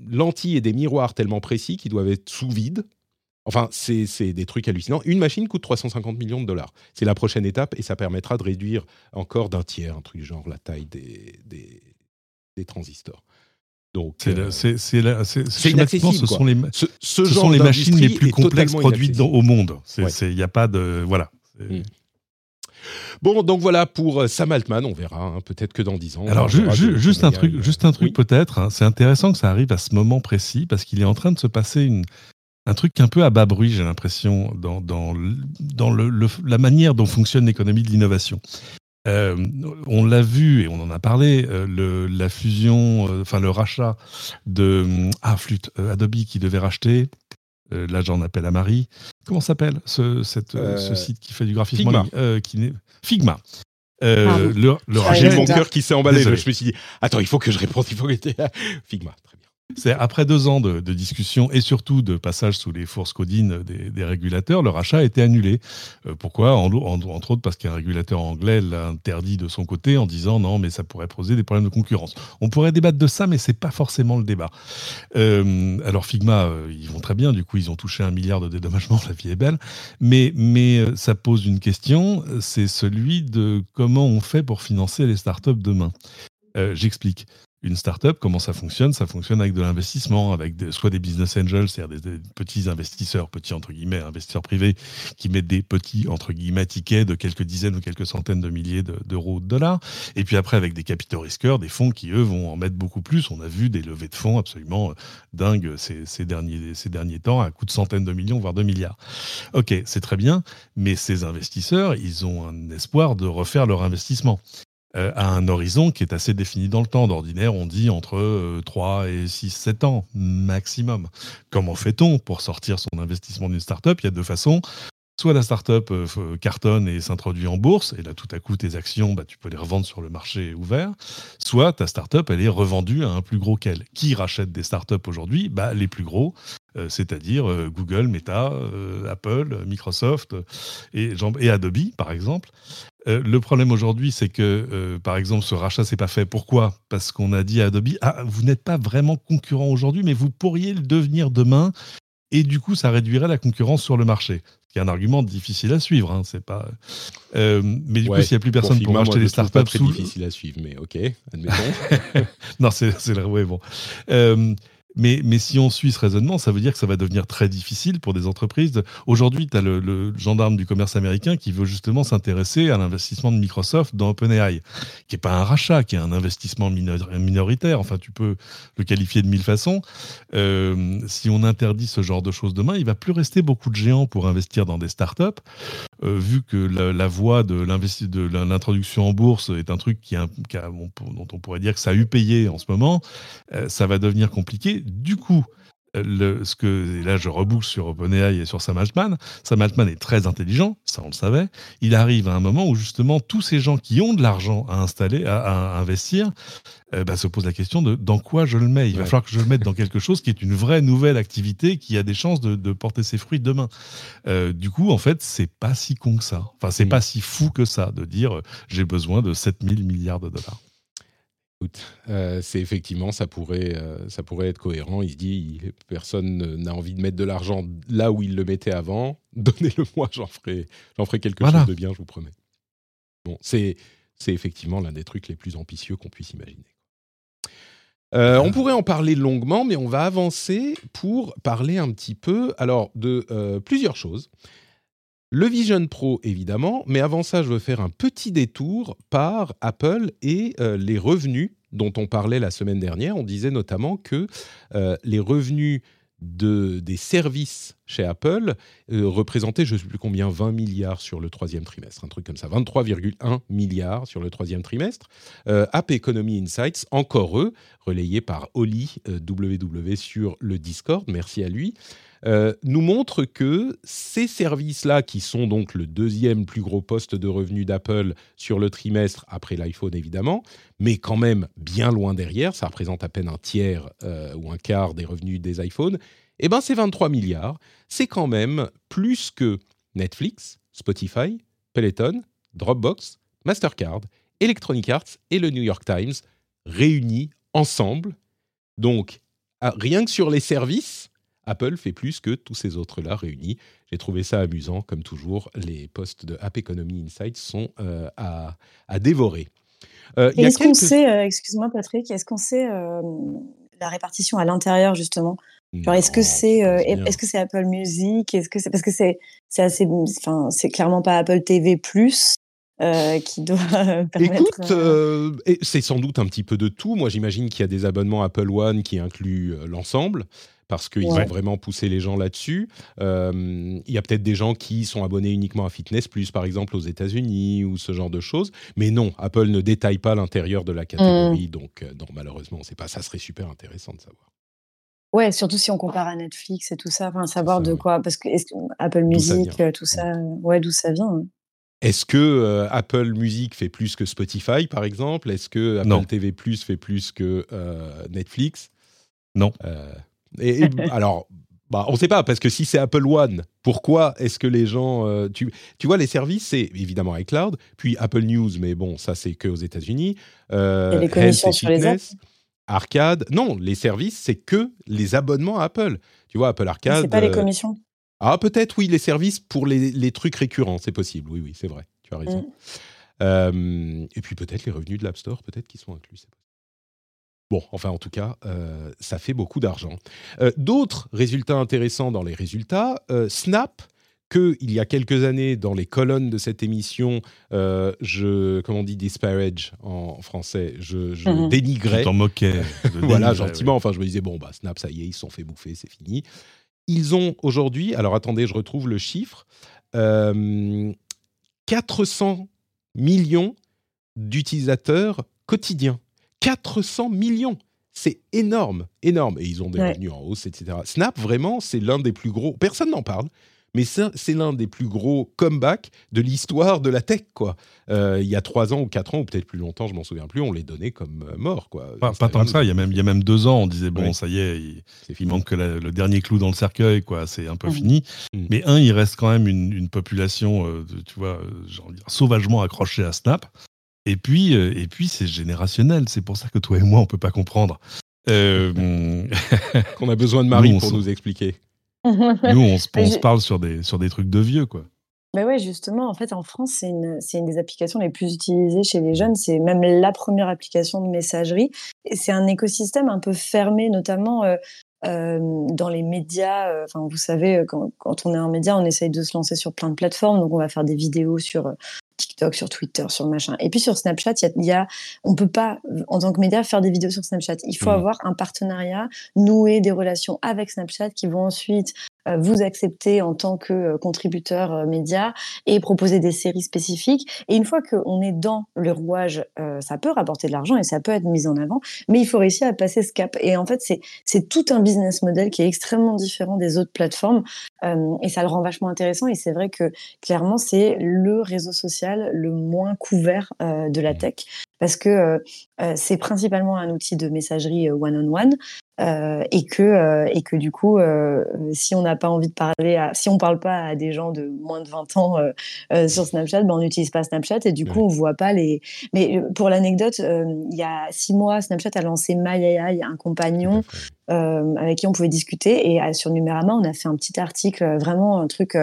lentilles et des miroirs tellement précis qui doivent être sous vide. Enfin, c'est des trucs hallucinants. Une machine coûte 350 millions de dollars. C'est la prochaine étape et ça permettra de réduire encore d'un tiers, un truc genre la taille des, des, transistors. Donc, c'est inaccessible. Ce sont les, ce, sont les machines les plus complexes produites au monde. Il n'y a pas de voilà. Bon, donc voilà pour euh, Sam Altman, on verra, hein, peut-être que dans 10 ans. Alors, juste, un truc, juste un truc peut-être, hein. c'est intéressant que ça arrive à ce moment précis, parce qu'il est en train de se passer une, un truc un peu à bas bruit, j'ai l'impression, dans, dans, dans le, la manière dont fonctionne l'économie de l'innovation. Euh, on l'a vu et on en a parlé, euh, le, la fusion, enfin le rachat de ah, Flûte, Adobe qui devait racheter euh, là j'en appelle à Marie. Comment s'appelle ce, cette, euh, ce site qui fait du graphisme Figma. Euh, qui Figma. le, le J'ai mon cœur qui s'est emballé. Je me suis dit, attends, il faut que je réponde, il faut que Figma. C'est après deux ans de, discussion et surtout de passage sous les forces codines des, régulateurs, le rachat a été annulé. Euh, pourquoi? Entre autres parce qu'un régulateur anglais l'a interdit de son côté en disant non, mais ça pourrait poser des problèmes de concurrence. On pourrait débattre de ça, mais c'est pas forcément le débat. Euh, alors Figma, euh, ils vont très bien, du coup ils ont touché un milliard de dédommagements, la vie est belle, mais ça pose une question, c'est celui de comment on fait pour financer les startups demain. J'explique une startup, comment ça fonctionne? Ça fonctionne avec de l'investissement, avec soit des business angels, c'est-à-dire des, petits investisseurs, petits entre guillemets, investisseurs privés, qui mettent des petits entre guillemets tickets de quelques dizaines ou quelques centaines de milliers d'euros de, dollars. Et puis après, avec des capitaux risqueurs, des fonds qui, eux, vont en mettre beaucoup plus. On a vu des levées de fonds absolument euh, dingues ces, derniers, ces derniers temps, à coût de centaines de millions, voire de milliards. Ok, c'est très bien, mais ces investisseurs, ils ont un espoir de refaire leur investissement. Euh, à un horizon qui est assez défini dans le temps. D'ordinaire, on dit entre 3 euh, et 6, 7 ans maximum. Comment fait-on pour sortir son investissement d'une startup? Il y a deux façons. Soit la startup euh, cartonne et s'introduit en bourse, et là tout à coup tes actions, bah, tu peux les revendre sur le marché ouvert. Soit ta startup, elle est revendue à un plus gros qu'elle. Qui rachète des startups aujourd'hui? Bah, Les plus gros, c'est-à-dire Google, Meta, Apple, Microsoft et, et, Adobe par exemple. Euh, le problème aujourd'hui, c'est que, euh, par exemple, ce rachat s'est pas fait. Pourquoi? Parce qu'on a dit à Adobe, ah, vous n'êtes pas vraiment concurrent aujourd'hui, mais vous pourriez le devenir demain. Et du coup, ça réduirait la concurrence sur le marché. Ce qui est un argument difficile à suivre. Hein, c'est pas. Euh, mais du coup, s'il n'y a plus personne pour, acheter les startups, c'est difficile à suivre. Mais ok, admettons. non, c'est le ouais, bon. Mais, mais, si on suit ce raisonnement, ça veut dire que ça va devenir très difficile pour des entreprises. Aujourd'hui, tu as le, gendarme du commerce américain qui veut justement s'intéresser à l'investissement de Microsoft dans OpenAI, qui n'est pas un rachat, qui est un investissement minoritaire. Enfin, tu peux le qualifier de mille façons. Euh, si on interdit ce genre de choses demain, il va plus rester beaucoup de géants pour investir dans des startups. Euh, vu que la, voie de l'introduction en bourse est un truc qui, dont on pourrait dire que ça a eu payé en ce moment, euh, ça va devenir compliqué. Du coup, le, ce que, et là je reboucle sur OpenAI et sur Sam Altman, Sam Altman est très intelligent, ça on le savait. Il arrive à un moment où justement tous ces gens qui ont de l'argent à installer, à, investir, euh, bah, se posent la question de dans quoi je le mets. Il va falloir que je le mette dans quelque chose qui est une vraie nouvelle activité qui a des chances de, porter ses fruits demain. Euh, du coup, en fait, c'est pas si con que ça. Enfin, c'est mm. pas si fou que ça de dire euh, j'ai besoin de 7000 milliards de dollars. Euh, c'est effectivement, ça pourrait, euh, ça pourrait être cohérent. Il se dit, personne n'a envie de mettre de l'argent là où il le mettait avant. Donnez-le-moi, j'en ferai, j'en ferai quelque chose de bien, je vous promets. Bon, c'est, c'est effectivement l'un des trucs les plus ambitieux qu'on puisse imaginer. Euh, on pourrait en parler longuement, mais on va avancer pour parler un petit peu alors de plusieurs choses. Le Vision Pro, évidemment, mais avant ça, je veux faire un petit détour par Apple et euh, les revenus dont on parlait la semaine dernière. On disait notamment que euh, les revenus de, des services chez Apple euh, représentaient, je ne sais plus combien, 20 milliards sur le troisième trimestre, un truc comme ça, 23,1 milliards sur le troisième trimestre. App Economy Insights, encore eux, relayé par Oli WW sur le Discord, merci à lui, euh, nous montre que ces services-là, qui sont donc le deuxième plus gros poste de revenus d'Apple sur le trimestre, après l'iPhone évidemment, mais quand même bien loin derrière, ça représente à peine un tiers euh, ou un quart des revenus des iPhones, eh ben c'est 23 milliards. C'est quand même plus que Netflix, Spotify, Peloton, Dropbox, Mastercard, Electronic Arts et le New York Times réunis ensemble. Donc ah, rien que sur les services, Apple fait plus que tous ces autres-là réunis. J'ai trouvé ça amusant, comme toujours. Les posts de App Economy Insights sont euh, à, dévorer. Euh, est-ce qu'on sait, euh, excuse-moi Patrick, est-ce qu'on sait la répartition à l'intérieur justement? Est-ce que c'est est-ce que c'est Apple Music? Est-ce que c'est parce que c'est c'est assez enfin c'est clairement pas Apple TV plus qui doit permettre. Écoute, c'est sans doute un petit peu de tout. Moi, j'imagine qu'il y a des abonnements Apple One qui incluent l'ensemble parce qu'ils ont vraiment poussé les gens là-dessus. Euh, il y a peut-être des gens qui sont abonnés uniquement à Fitness Plus, par exemple, aux États-Unis ou ce genre de choses. Mais non, Apple ne détaille pas l'intérieur de la catégorie, mm. donc euh, non, malheureusement, on sait pas. Ça serait super intéressant de savoir. Ouais, surtout si on compare à Netflix et tout ça, enfin, savoir de quoi, parce que, Apple Music, euh, tout ça, ouais, d'où ça vient. Hein. Est-ce que Apple Music fait plus que Spotify, par exemple? Est-ce que Apple TV Plus fait plus que Netflix? Non. Et, alors, bah, on ne sait pas, parce que si c'est Apple One, pourquoi est-ce que les gens. Euh, tu, tu, vois, les services, c'est évidemment iCloud, puis Apple News, mais bon, ça, c'est que aux États-Unis. Euh, les commissions sur les apps Arcade. Non, les services, c'est que les abonnements à Apple. Tu vois, Apple Arcade. C'est pas les euh, commissions Ah, peut-être, oui, les services pour les, les trucs récurrents, c'est possible. Oui, oui, c'est vrai. Tu as raison. Mm. et puis peut-être les revenus de l'App Store, peut-être qui sont inclus. Bon, enfin en tout cas, euh, ça fait beaucoup d'argent. Euh, d'autres résultats intéressants dans les résultats, euh, Snap, que il y a quelques années dans les colonnes de cette émission, je, comment on dit disparage en français, je, je mhm. dénigrais. t'en moquais. voilà, gentiment. Enfin, je me disais bon bah Snap, ça y est, ils se sont fait bouffer, c'est fini. Ils ont aujourd'hui, alors attendez, je retrouve le chiffre, 400 millions d'utilisateurs quotidiens 400 millions. C'est énorme, énorme. Et ils ont des revenus en hausse, etc. Snap, vraiment, c'est l'un des plus gros. Personne n'en parle, mais c'est l'un des plus gros comebacks de l'histoire de la tech, quoi. Euh, il y a trois ans ou quatre ans, ou peut-être plus longtemps, je m'en souviens plus, on les donnait comme euh, morts, quoi. Pas, tant que ça. Il y a même, il y a même deux ans, on disait bon, ça y est, il, manque que le dernier clou dans le cercueil, quoi. C'est un peu mmh. fini. Mmh. Mais un, il reste quand même une, population, euh, tu vois, sauvagement accrochée à Snap. Et puis, euh, et puis c'est générationnel. C'est pour ça que toi et moi, on peut pas comprendre. Euh, Qu'on a besoin de Marie pour nous expliquer. nous, on, se, parle sur des, sur des trucs de vieux, quoi. Mais ouais, justement, en fait, en France, c'est une, une, des applications les plus utilisées chez les jeunes. C'est même la première application de messagerie. Et c'est un écosystème un peu fermé, notamment euh, dans les médias. Enfin, vous savez, quand, quand, on est un média, on essaye de se lancer sur plein de plateformes. Donc, on va faire des vidéos sur TikTok, sur Twitter, sur machin. Et puis sur Snapchat, il y, a, on peut pas, en tant que média, faire des vidéos sur Snapchat. Il faut mmh. avoir un partenariat, nouer des relations avec Snapchat qui vont ensuite vous accepter en tant que euh, contributeur euh, média et proposer des séries spécifiques. Et une fois qu'on est dans le rouage, ça peut rapporter de l'argent et ça peut être mis en avant, mais il faut réussir à passer ce cap. Et en fait, c'est c'est tout un business model qui est extrêmement différent des autres plateformes et ça le rend vachement intéressant. Et c'est vrai que clairement, c'est le réseau social le moins couvert de la mmh. tech parce que c'est principalement un outil de messagerie one-on-one. Euh, et que euh, et que du coup euh, si on n'a pas envie de parler à, si on parle pas à des gens de moins de 20 ans sur Snapchat ben on n'utilise pas Snapchat et du coup on voit pas les mais pour l'anecdote il y a six mois Snapchat a lancé MyAI un compagnon avec qui on pouvait discuter et sur Numérama on a fait un petit article vraiment un truc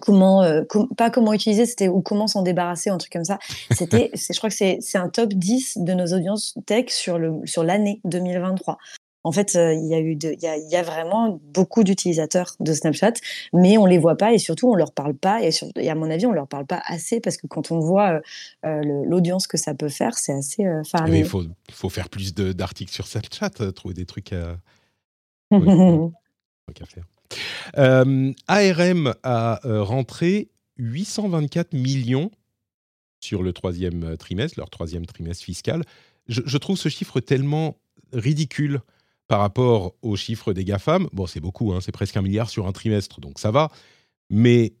comment euh, pas comment utiliser c'était ou comment s'en débarrasser un truc comme ça. C'était je crois que c'est un top 10 de nos audiences tech sur le sur l'année 2023 en fait, euh, il y a eu il y a, vraiment beaucoup d'utilisateurs de Snapchat, mais on les voit pas et surtout on leur parle pas et, à mon avis on leur parle pas assez parce que quand on voit euh, l'audience que ça peut faire, c'est assez euh, Il faut, faut, faire plus d'articles sur Snapchat, trouver des trucs à, à faire. Euh, ARM a euh, rentré 824 millions sur le troisième euh, trimestre, leur troisième trimestre fiscal. Je, trouve ce chiffre tellement ridicule par rapport aux chiffres des GAFAM. Bon, c'est beaucoup, hein, c'est presque un milliard sur un trimestre, donc ça va. Mais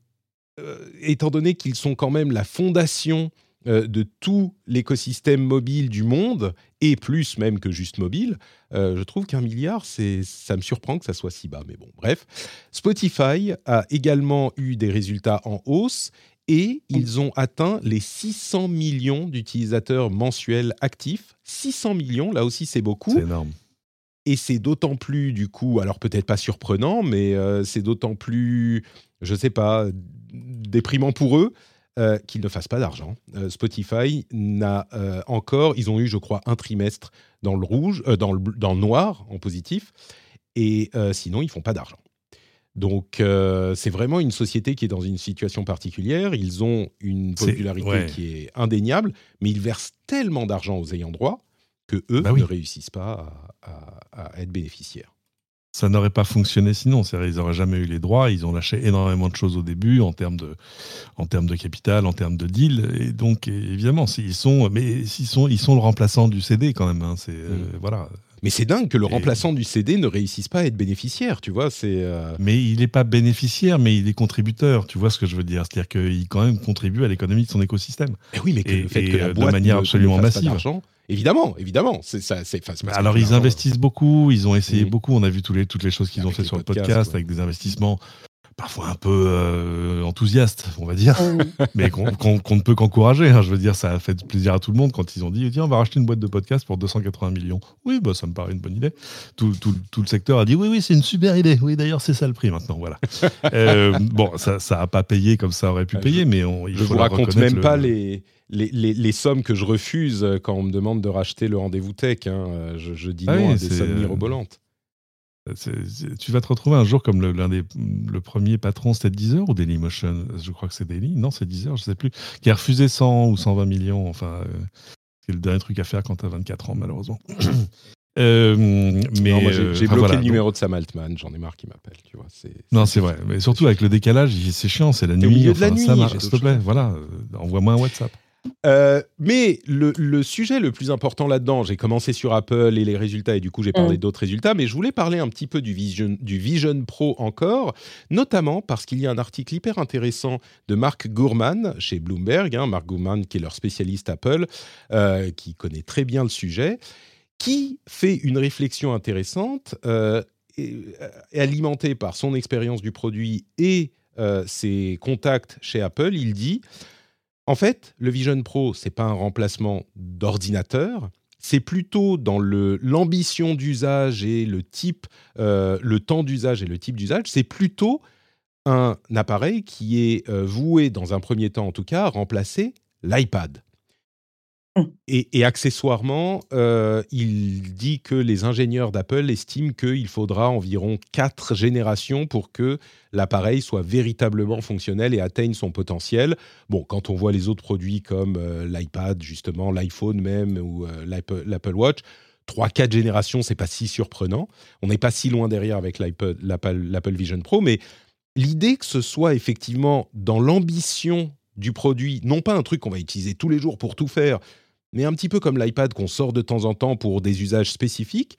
étant donné qu'ils sont quand même la fondation euh, de tout l'écosystème mobile du monde, et plus même que juste mobile, euh, je trouve qu'un milliard, ça me surprend que ça soit si bas. Mais bon, bref. Spotify a également eu des résultats en hausse et ils ont atteint les 600 millions d'utilisateurs mensuels actifs. 600 millions, là aussi c'est beaucoup. C'est énorme. Et c'est d'autant plus, du coup, alors peut-être pas surprenant, mais c'est d'autant plus, je sais pas, déprimant pour eux qu'ils ne fassent pas d'argent. Spotify n'a encore, ils ont eu, je crois, un trimestre dans le rouge, dans, le, dans le noir, en positif, et sinon, ils font pas d'argent. Donc, euh, c'est vraiment une société qui est dans une situation particulière. Ils ont une popularité qui est indéniable, mais ils versent tellement d'argent aux ayants droit que eux bah ne réussissent pas à, être bénéficiaires. Ça n'aurait pas fonctionné sinon. Ils n'auraient jamais eu les droits. Ils ont lâché énormément de choses au début en termes de, en termes de capital, en termes de deal. Et donc, évidemment, ils sont, mais ils sont, ils sont le remplaçant du CD quand même. Hein. C'est euh, mm. voilà. Mais c'est dingue que le remplaçant du CD ne réussisse pas à être bénéficiaire, tu vois. C'est. Euh, mais il n'est pas bénéficiaire, mais il est contributeur. Tu vois ce que je veux dire? C'est-à-dire qu'il quand même contribue à l'économie de son écosystème. Et eh oui, mais que le fait que la boîte de manière absolument massive. Évidemment, évidemment. C'est ça. C'est, Alors ils investissent beaucoup, ils ont essayé beaucoup. On a vu tous les, toutes les choses qu'ils ont fait sur le podcast avec des investissements parfois un peu euh, enthousiaste, on va dire, mais qu'on ne peut qu'encourager. Hein. Je veux dire, ça a fait plaisir à tout le monde quand ils ont dit tiens, on va racheter une boîte de podcast pour 280 millions. Oui, bah, ça me paraît une bonne idée. Tout, le secteur a dit oui, oui, c'est une super idée. Oui, d'ailleurs, c'est ça le prix maintenant. Voilà. Euh, bon, ça n'a pas payé comme ça aurait pu payer, mais on, il je vous raconte même pas les, les, sommes que je refuse quand on me demande de racheter le rendez-vous tech. Hein. Je, dis ah non à des sommes mirobolantes tu vas te retrouver un jour comme l'un des le premier patron, c'était Deezer ou Dailymotion Je crois que c'est Daily. Non, c'est Deezer, je sais plus. Qui a refusé 100 ou 120 millions. Enfin, euh, c'est le dernier truc à faire quand tu as 24 ans, malheureusement. Euh, mais j'ai euh, bloqué le numéro de Sam Altman. J'en ai marre qu'il m'appelle. Tu vois, non, c'est vrai. Mais surtout avec le décalage, c'est chiant. C'est la nuit. Au milieu de la nuit. S'il te plaît, voilà, envoie-moi un WhatsApp. Euh, mais le, sujet le plus important là-dedans, j'ai commencé sur Apple et les résultats, et du coup j'ai parlé mm. d'autres résultats, mais je voulais parler un petit peu du Vision, du Vision Pro encore, notamment parce qu'il y a un article hyper intéressant de Mark Gurman chez Bloomberg, hein, Mark Gurman qui est leur spécialiste Apple, euh, qui connaît très bien le sujet, qui fait une réflexion intéressante, euh, et, alimentée par son expérience du produit et ses contacts chez Apple. Il dit en fait, le Vision Pro, c'est pas un remplacement d'ordinateur, c'est plutôt dans l'ambition d'usage et le type, euh, le temps d'usage et le type d'usage, c'est plutôt un appareil qui est euh, voué, dans un premier temps en tout cas, à remplacer l'iPad. Et, accessoirement, euh, il dit que les ingénieurs d'Apple estiment qu'il faudra environ quatre générations pour que l'appareil soit véritablement fonctionnel et atteigne son potentiel. Bon, quand on voit les autres produits comme euh, l'iPad, justement, l'iPhone même ou euh, l'Apple Watch, 3-4 générations, c'est pas si surprenant. On n'est pas si loin derrière avec l'Apple Vision Pro, mais l'idée que ce soit effectivement dans l'ambition du produit, non pas un truc qu'on va utiliser tous les jours pour tout faire, mais un petit peu comme l'iPad qu'on sort de temps en temps pour des usages spécifiques,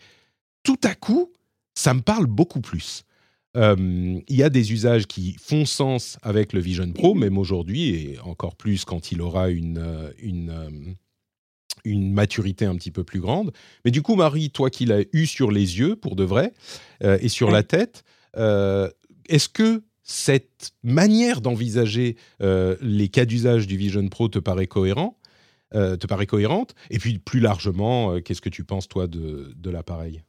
tout à coup, ça me parle beaucoup plus. Il y a des usages qui font sens avec le Vision Pro, même aujourd'hui, et encore plus quand il aura une, euh, une, euh, une maturité un petit peu plus grande. Mais du coup, Marie, toi qui l'as eu sur les yeux, pour de vrai, euh, et sur la tête, est-ce que cette manière d'envisager les cas d'usage du Vision Pro te paraît cohérent? Euh, te paraît cohérente Et puis plus largement, euh, qu'est-ce que tu penses toi de, de l'appareil?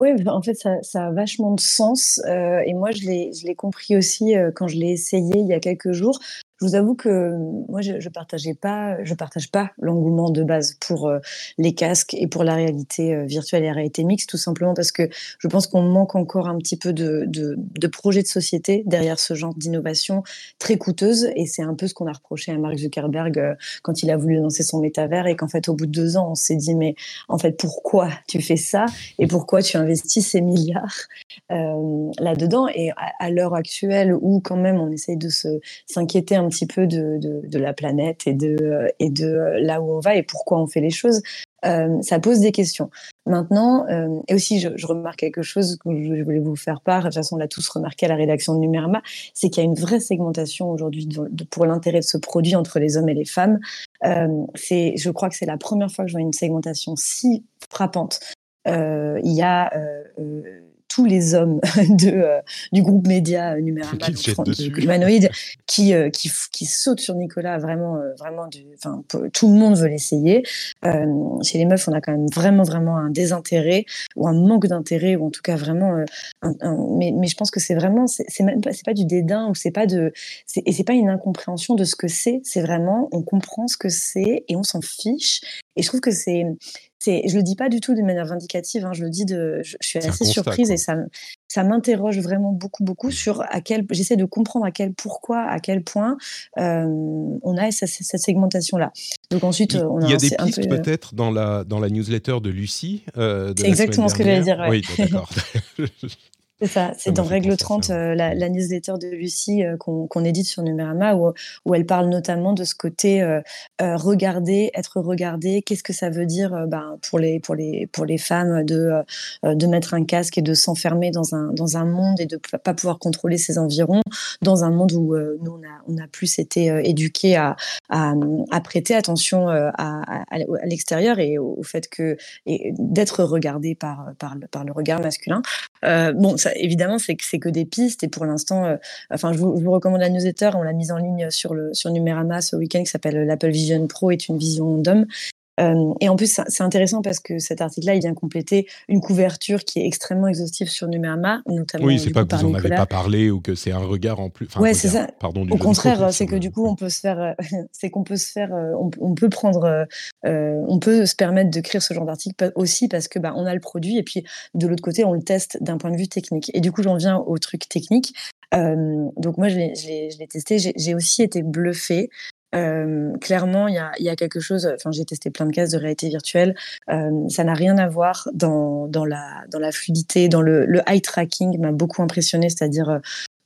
Oui, en fait, ça, a vachement de sens. Euh, et moi, je l'ai compris aussi quand je l'ai essayé il y a quelques jours. Je vous avoue que moi, je, je partageais pas, je partage pas l'engouement de base pour euh, les casques et pour la réalité euh, virtuelle et la réalité mixte, tout simplement parce que je pense qu'on manque encore un petit peu de, de, de projets de société derrière ce genre d'innovation très coûteuse. Et c'est un peu ce qu'on a reproché à Mark Zuckerberg euh, quand il a voulu lancer son métavers et qu'en fait, au bout de deux ans, on s'est dit, mais en fait, pourquoi tu fais ça et pourquoi tu investis ces milliards là-dedans? Et à, à l'heure actuelle où quand même on essaye de s'inquiéter un un petit peu de, de, la planète et de, et de là où on va et pourquoi on fait les choses, euh, ça pose des questions. Maintenant, euh, et aussi, je, remarque quelque chose que je voulais vous faire part, de toute façon, on l'a tous remarqué à la rédaction de Numérama, c'est qu'il y a une vraie segmentation aujourd'hui pour l'intérêt de ce produit entre les hommes et les femmes. Euh, je crois que c'est la première fois que je vois une segmentation si frappante. il y a tous les hommes de, du groupe média numéro humanoïde qui, qui, qui saute sur Nicolas vraiment, vraiment enfin, tout le monde veut l'essayer. chez les meufs, on a quand même vraiment, vraiment un désintérêt ou un manque d'intérêt ou en tout cas vraiment, mais, mais je pense que c'est vraiment, c'est même pas, c'est pas du dédain ou c'est pas de, et c'est pas une incompréhension de ce que c'est. C'est vraiment, on comprend ce que c'est et on s'en fiche. Et je trouve que c'est, c'est, je le dis pas du tout de manière vindicative. Hein, je le dis de, je, suis assez surprise et ça, ça m'interroge vraiment beaucoup, beaucoup sur à quel, j'essaie de comprendre à quel pourquoi, à quel point euh, on a cette, segmentation-là. Donc ensuite, il, on a, il y a des pistes euh, peut-être dans la dans la newsletter de Lucie. Euh, c'est exactement ce que j'allais dire. Oui, d'accord. C'est ça, c'est dans Règle 30, euh, la, la, newsletter de Lucie euh, qu'on édite sur Numérama, où, où, elle parle notamment de ce côté euh, regarder, être regardé, qu'est-ce que ça veut dire ben, pour, les, pour, les, pour les femmes de, de mettre un casque et de s'enfermer dans un, dans un monde et de ne pas pouvoir contrôler ses environs, dans un monde où nous, on a, on a plus été éduqués à, à, à, prêter attention à, à, l'extérieur et au, fait que d'être regardé par, par, par, le regard masculin. bon, ça, évidemment, c'est que des pistes. Et pour l'instant, euh, enfin, je vous, recommande la newsletter. On l'a mise en ligne sur le sur Numérama ce week-end, qui s'appelle l'Apple Vision Pro, est une vision d'homme. Euh, et en plus, c'est intéressant parce que cet article-là, il vient compléter une couverture qui est extrêmement exhaustive sur Numérama, notamment. Oui, c'est pas que vous n'en avez pas parlé ou que c'est un regard en plus. Enfin, ouais, c'est ça. Pardon. Au contraire, c'est que du coup, on peut se faire, c'est qu'on peut se faire, on, peut prendre, euh, on peut se permettre de créer ce genre d'article aussi parce que bah, on a le produit et puis de l'autre côté, on le teste d'un point de vue technique. Et du coup, j'en viens au truc technique. Euh, donc moi, je l'ai testé. J'ai aussi été bluffée euh, clairement, il y a, y a, quelque chose. Enfin, j'ai testé plein de cases de réalité virtuelle. Euh, ça n'a rien à voir dans, dans, la, dans la fluidité, dans le, le eye tracking m'a beaucoup impressionné. C'est-à-dire, euh,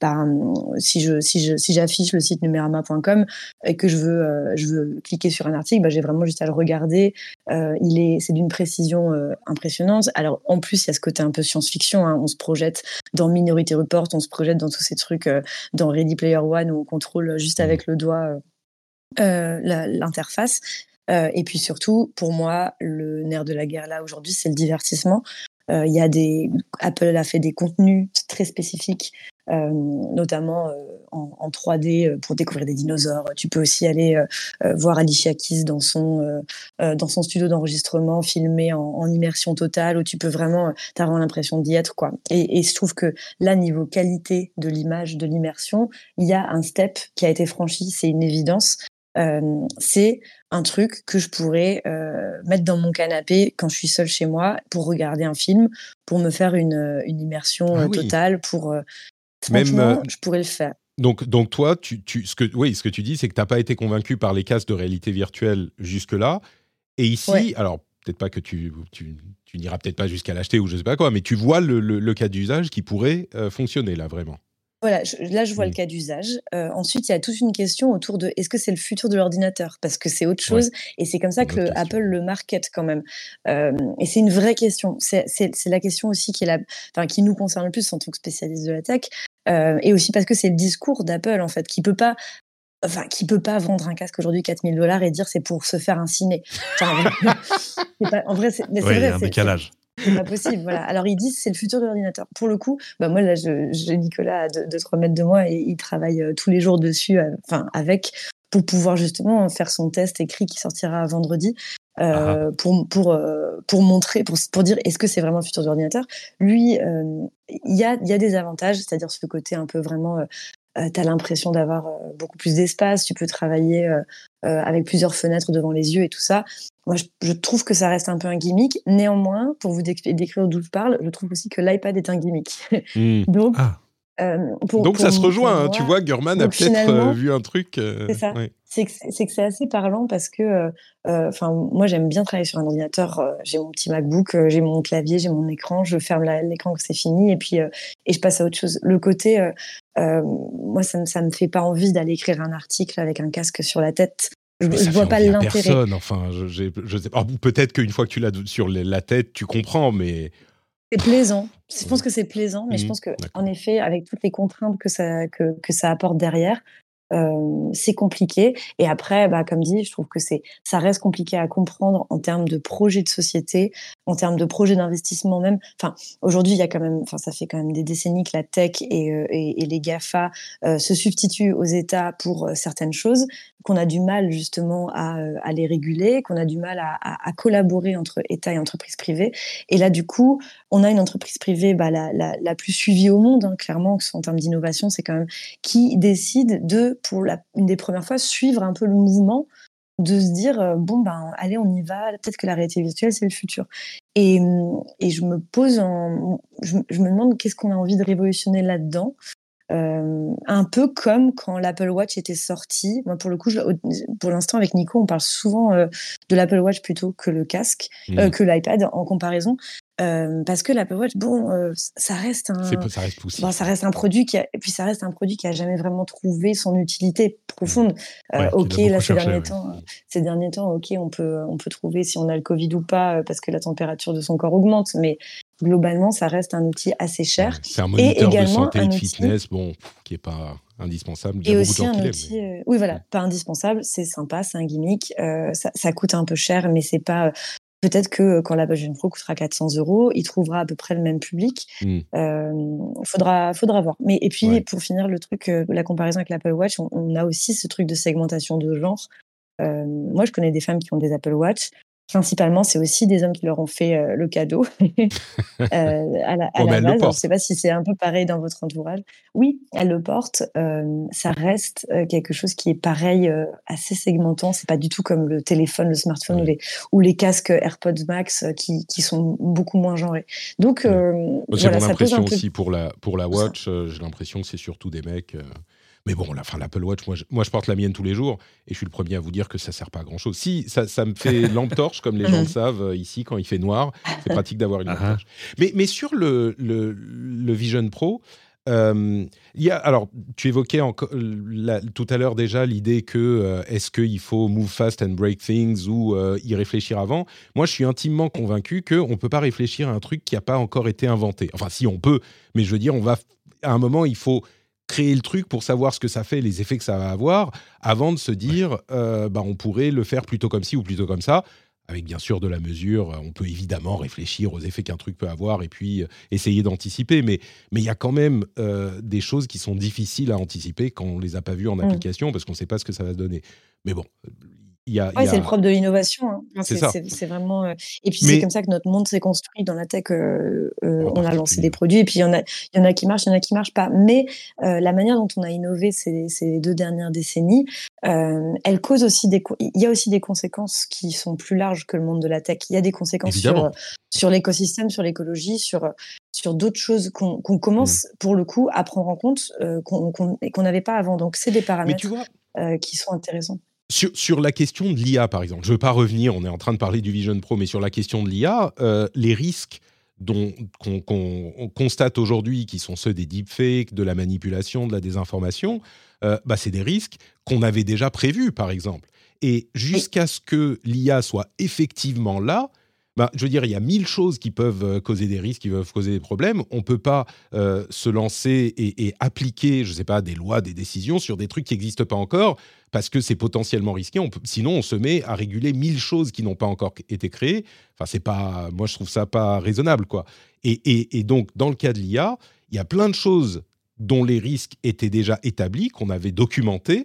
ben, si je si je si j'affiche le site numérama.com et que je veux euh, je veux cliquer sur un article, ben, j'ai vraiment juste à le regarder. Euh, il est c'est d'une précision euh, impressionnante. Alors en plus il y a ce côté un peu science-fiction. Hein. On se projette dans Minority Report, on se projette dans tous ces trucs dans Ready Player One où on contrôle juste mmh. avec le doigt euh, l'interface. Euh, et puis surtout, pour moi, le nerf de la guerre là aujourd'hui, c'est le divertissement. Euh, il y a des Apple a fait des contenus très spécifiques, notamment en, 3D pour découvrir des dinosaures. Tu peux aussi aller voir Alicia Keys dans son dans son studio d'enregistrement, filmé en, immersion totale, où tu peux vraiment avoir l'impression d'y être quoi. Et, et, je trouve que là, niveau qualité de l'image, de l'immersion, il y a un step qui a été franchi, c'est une évidence c'est un truc que je pourrais mettre dans mon canapé quand je suis seule chez moi pour regarder un film, pour me faire une, une immersion ah totale, pour Même, je pourrais le faire. Donc, donc toi, tu, tu, ce, que, oui, ce que tu dis, c'est que tu n'as pas été convaincu par les casques de réalité virtuelle jusque-là. Et ici, alors peut-être pas que tu, tu, tu n'iras peut-être pas jusqu'à l'acheter ou je sais pas quoi, mais tu vois le, le, cas d'usage qui pourrait fonctionner là, vraiment. Voilà, là je vois le mmh. cas d'usage. Euh, ensuite, il y a toute une question autour de est-ce que c'est le futur de l'ordinateur? Parce que c'est autre chose et c'est comme ça que Apple le market quand même. Euh, et c'est une vraie question. C'est la question aussi qui, est la, enfin, qui nous concerne le plus en tant que spécialiste de la tech. Euh, et aussi parce que c'est le discours d'Apple en fait qui peut pas enfin, qui peut pas vendre un casque aujourd'hui 4000 dollars et dire c'est pour se faire un ciné. en vrai, c'est vrai. un décalage. C'est pas possible, voilà. Alors ils disent c'est le futur de l'ordinateur. Pour le coup, bah moi là, j'ai Nicolas à 2-3 mètres de moi et il travaille euh, tous les jours dessus, euh, enfin avec, pour pouvoir justement faire son test écrit qui sortira vendredi. Euh, ah. pour pour pour montrer pour pour dire est-ce que c'est vraiment le futur de l'ordinateur? Lui il y a il y a des avantages c'est-à-dire ce côté un peu vraiment euh, tu as l'impression d'avoir euh, beaucoup plus d'espace, tu peux travailler euh, avec plusieurs fenêtres devant les yeux et tout ça. Moi, je, trouve que ça reste un peu un gimmick. Néanmoins, pour vous décrire d'où je parle, je trouve aussi que l'iPad est un gimmick. Hmm. Donc, ah. Donc ça se rejoint, hein. tu vois, Gurman a peut-être vu un truc. c'est ça. C'est que c'est assez parlant parce que, enfin, moi j'aime bien travailler sur un ordinateur. j'ai mon petit MacBook, j'ai mon clavier, j'ai mon écran, je ferme l'écran quand c'est fini et puis et je passe à autre chose. Le côté, moi ça, ça me fait pas envie d'aller écrire un article avec un casque sur la tête. Je, ne vois pas l'intérêt. Enfin, je, je pas. Peut-être qu'une fois que tu l'as sur la tête, tu comprends, mais c'est plaisant. Je pense que c'est plaisant, mais je mmh. pense que, en effet, avec toutes les contraintes que ça, que, que ça apporte derrière, c'est compliqué. Et après, bah, comme dit, je trouve que c'est, ça reste compliqué à comprendre en termes de projet de société, en termes de projet d'investissement même. Enfin, aujourd'hui, il y a quand même, enfin, ça fait quand même des décennies que la tech et, et, et les GAFA se substituent aux États pour certaines choses, qu'on a du mal justement à, à les réguler, qu'on a du mal à, à, collaborer entre État et entreprises privées. Et là, du coup, on a une entreprise privée bah, la, la, la, plus suivie au monde, hein, clairement, en termes d'innovation, c'est quand même qui décide de, pour la, une des premières fois, suivre un peu le mouvement, de se dire euh, bon ben allez on y va, peut-être que la réalité virtuelle c'est le futur. Et, et je me pose, en, je me demande qu'est-ce qu'on a envie de révolutionner là-dedans. Euh, un peu comme quand l'Apple Watch était sorti. Moi, pour le coup, je, pour l'instant, avec Nico, on parle souvent euh, de l'Apple Watch plutôt que le casque, mmh. que l'iPad en comparaison. Euh, parce que l'Apple Watch, bon, euh, ça reste un, ça reste, bon, ça reste un produit qui a, et puis ça reste un produit qui a jamais vraiment trouvé son utilité profonde. Euh, ok, là ces derniers ouais. temps, ces derniers temps, ok, on peut, on peut trouver si on a le Covid ou pas parce que la température de son corps augmente, mais globalement, ça reste un outil assez cher. C'est un moniteur de santé et de fitness, bon, qui est pas indispensable. Et aussi un outil, euh, oui voilà, pas indispensable, c'est sympa, c'est un gimmick, euh, ça, ça, coûte un peu cher, mais c'est pas Peut-être que euh, quand la Vision Pro coûtera 400 euros, il trouvera à peu près le même public. Il euh, faudra, faudra voir. Mais et puis ouais. pour finir le truc, euh, la comparaison avec l'Apple Watch, on, on, a aussi ce truc de segmentation de genre. Euh, moi, je connais des femmes qui ont des Apple Watch principalement, c'est aussi des hommes qui leur ont fait euh, le cadeau euh, à la, à bon, la base. je ne sais pas si c'est un peu pareil dans votre entourage. Oui, elle le porte. Euh, ça reste quelque chose qui est pareil, assez segmentant. C'est pas du tout comme le téléphone, le smartphone ou, les, ou les casques AirPods Max qui, qui sont beaucoup moins genrés. Donc, c'est voilà, mon impression aussi pour la, pour la Watch. J'ai l'impression que c'est surtout des mecs. Mais bon, la, fin, l'Apple Watch, moi je, moi je, porte la mienne tous les jours et je suis le premier à vous dire que ça sert pas à grand chose. Si, ça, ça me fait lampe torche, comme les gens le savent euh, ici quand il fait noir. C'est pratique d'avoir une lampe uh-huh. torche. Mais, mais sur le, le, le Vision Pro, euh, y a, alors, tu évoquais la, tout à l'heure déjà l'idée que euh, est-ce qu'il faut move fast and break things ou euh, y réfléchir avant. Moi, je suis intimement convaincu qu'on ne peut pas réfléchir à un truc qui n'a pas encore été inventé. Enfin, si on peut, mais je veux dire, on va à un moment, il faut créer le truc pour savoir ce que ça fait, les effets que ça va avoir, avant de se dire, euh, bah, on pourrait le faire plutôt comme ci ou plutôt comme ça. Avec bien sûr de la mesure, on peut évidemment réfléchir aux effets qu'un truc peut avoir et puis euh, essayer d'anticiper. Mais il y a quand même euh, des choses qui sont difficiles à anticiper quand on les a pas vues en mmh. application parce qu'on ne sait pas ce que ça va donner. Mais bon, il y a, ouais, a... c'est le propre de l'innovation. Hein. c'est vraiment. Euh... Et puis Mais... c'est comme ça que notre monde s'est construit dans la tech. Euh, euh, on a lancé des produits et puis il y en a, il y en a qui marchent, il y en a qui marchent pas. Mais euh, la manière dont on a innové ces, ces deux dernières décennies, elle cause aussi des. Il y a aussi des conséquences qui sont plus larges que le monde de la tech. Il y a des conséquences Évidemment. sur sur l'écosystème, sur l'écologie, sur sur d'autres choses qu'on qu commence mmh. pour le coup à prendre en compte qu'on qu'on n'avait pas avant. Donc c'est des paramètres vois... qui sont intéressants. Sur, la question de l'IA, par exemple, je ne veux pas revenir, on est en train de parler du Vision Pro, mais sur la question de l'IA, euh, les risques qu'on qu constate aujourd'hui, qui sont ceux des deepfakes, de la manipulation, de la désinformation, euh, bah, c'est des risques qu'on avait déjà prévus, par exemple. Et jusqu'à ce que l'IA soit effectivement là, bah, je veux dire, il y a mille choses qui peuvent euh, causer des risques, qui peuvent causer des problèmes. On ne peut pas euh, se lancer et, appliquer, je ne sais pas, des lois, des décisions sur des trucs qui n'existent pas encore, parce que c'est potentiellement risqué. Sinon, on se met à réguler mille choses qui n'ont pas encore été créées. Enfin, c'est pas, moi, je trouve ça pas raisonnable, quoi. Et donc, dans le cas de l'IA, il y a plein de choses dont les risques étaient déjà établis, qu'on avait documentés,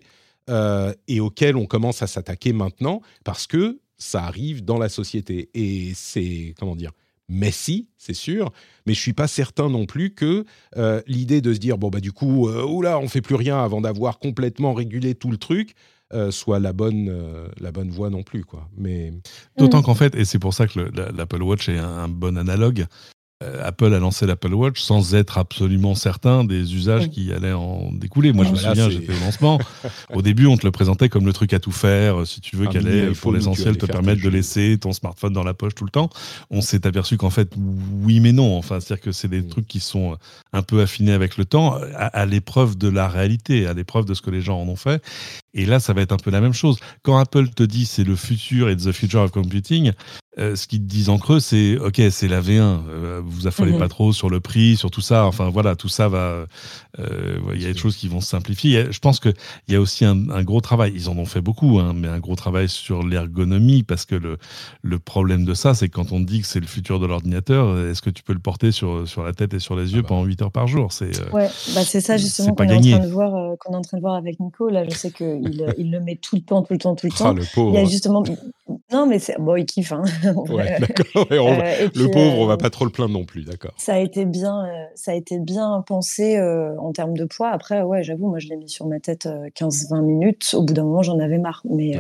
euh, et auxquels on commence à s'attaquer maintenant, parce que ça arrive dans la société. Et c'est, comment dire, messy, c'est sûr, mais je suis pas certain non plus que euh, l'idée de se dire, bon, bah du coup, euh, oula, on fait plus rien avant d'avoir complètement régulé tout le truc, euh, soit la bonne, euh, la bonne voie non plus. Quoi. Mais... D'autant mmh. qu'en fait, et c'est pour ça que l'Apple Watch est un, un bon analogue, Apple a lancé l'Apple Watch sans être absolument certain des usages qui allaient en découler. Moi, je me souviens, j'étais au lancement. au début, on te le présentait comme le truc à tout faire, si tu veux, ah, qu'elle allait, pour l'essentiel, te permettre de laisser ton smartphone dans la poche tout le temps. On s'est aperçu qu'en fait, oui, mais non. Enfin, c'est-à-dire que c'est des mmh. trucs qui sont un peu affinés avec le temps, à, à l'épreuve de la réalité, à l'épreuve de ce que les gens en ont fait. Et là, ça va être un peu la même chose. Quand Apple te dit c'est le futur et the future of computing, euh, ce qu'ils te disent en creux, c'est OK, c'est la V1. Euh, vous affolez mhm. pas trop sur le prix, sur tout ça. Enfin voilà, tout ça va. Euh, il y a des choses qui vont se simplifier. Je pense qu'il y a aussi un, gros travail. Ils en ont fait beaucoup, hein, mais un gros travail sur l'ergonomie parce que le, le problème de ça, c'est que quand on te dit que c'est le futur de l'ordinateur, est-ce que tu peux le porter sur, sur la tête et sur les yeux ah bah. pendant 8 heures par jour? C'est ouais, bah c'est ça justement qu'on est, en train de voir, qu'on est en train de voir avec Nico. Là, je sais qu'il il le met tout le temps, tout le temps, tout le ah, temps. le pauvre. Il y a justement. Non, mais bon, il kiffe. Hein. Ouais, d'accord. Euh, le pauvre, on va euh, pas trop le plaindre non plus, d'accord. Ça a été bien, euh, ça a été bien pensé en termes de poids. Après, ouais, j'avoue, moi, je l'ai mis sur ma tête 15-20 minutes. Au bout d'un moment, j'en avais marre. Mais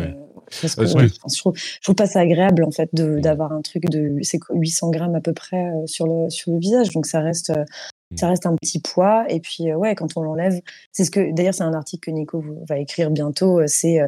parce que, je, trouve, je, trouve, pas ça agréable en fait d'avoir un truc de 800 grammes à peu près sur le sur le visage. Donc ça reste ça mmh. reste un petit poids. Et puis, ouais, quand on l'enlève, c'est ce que, d'ailleurs, c'est un article que Nico va écrire bientôt. C'est,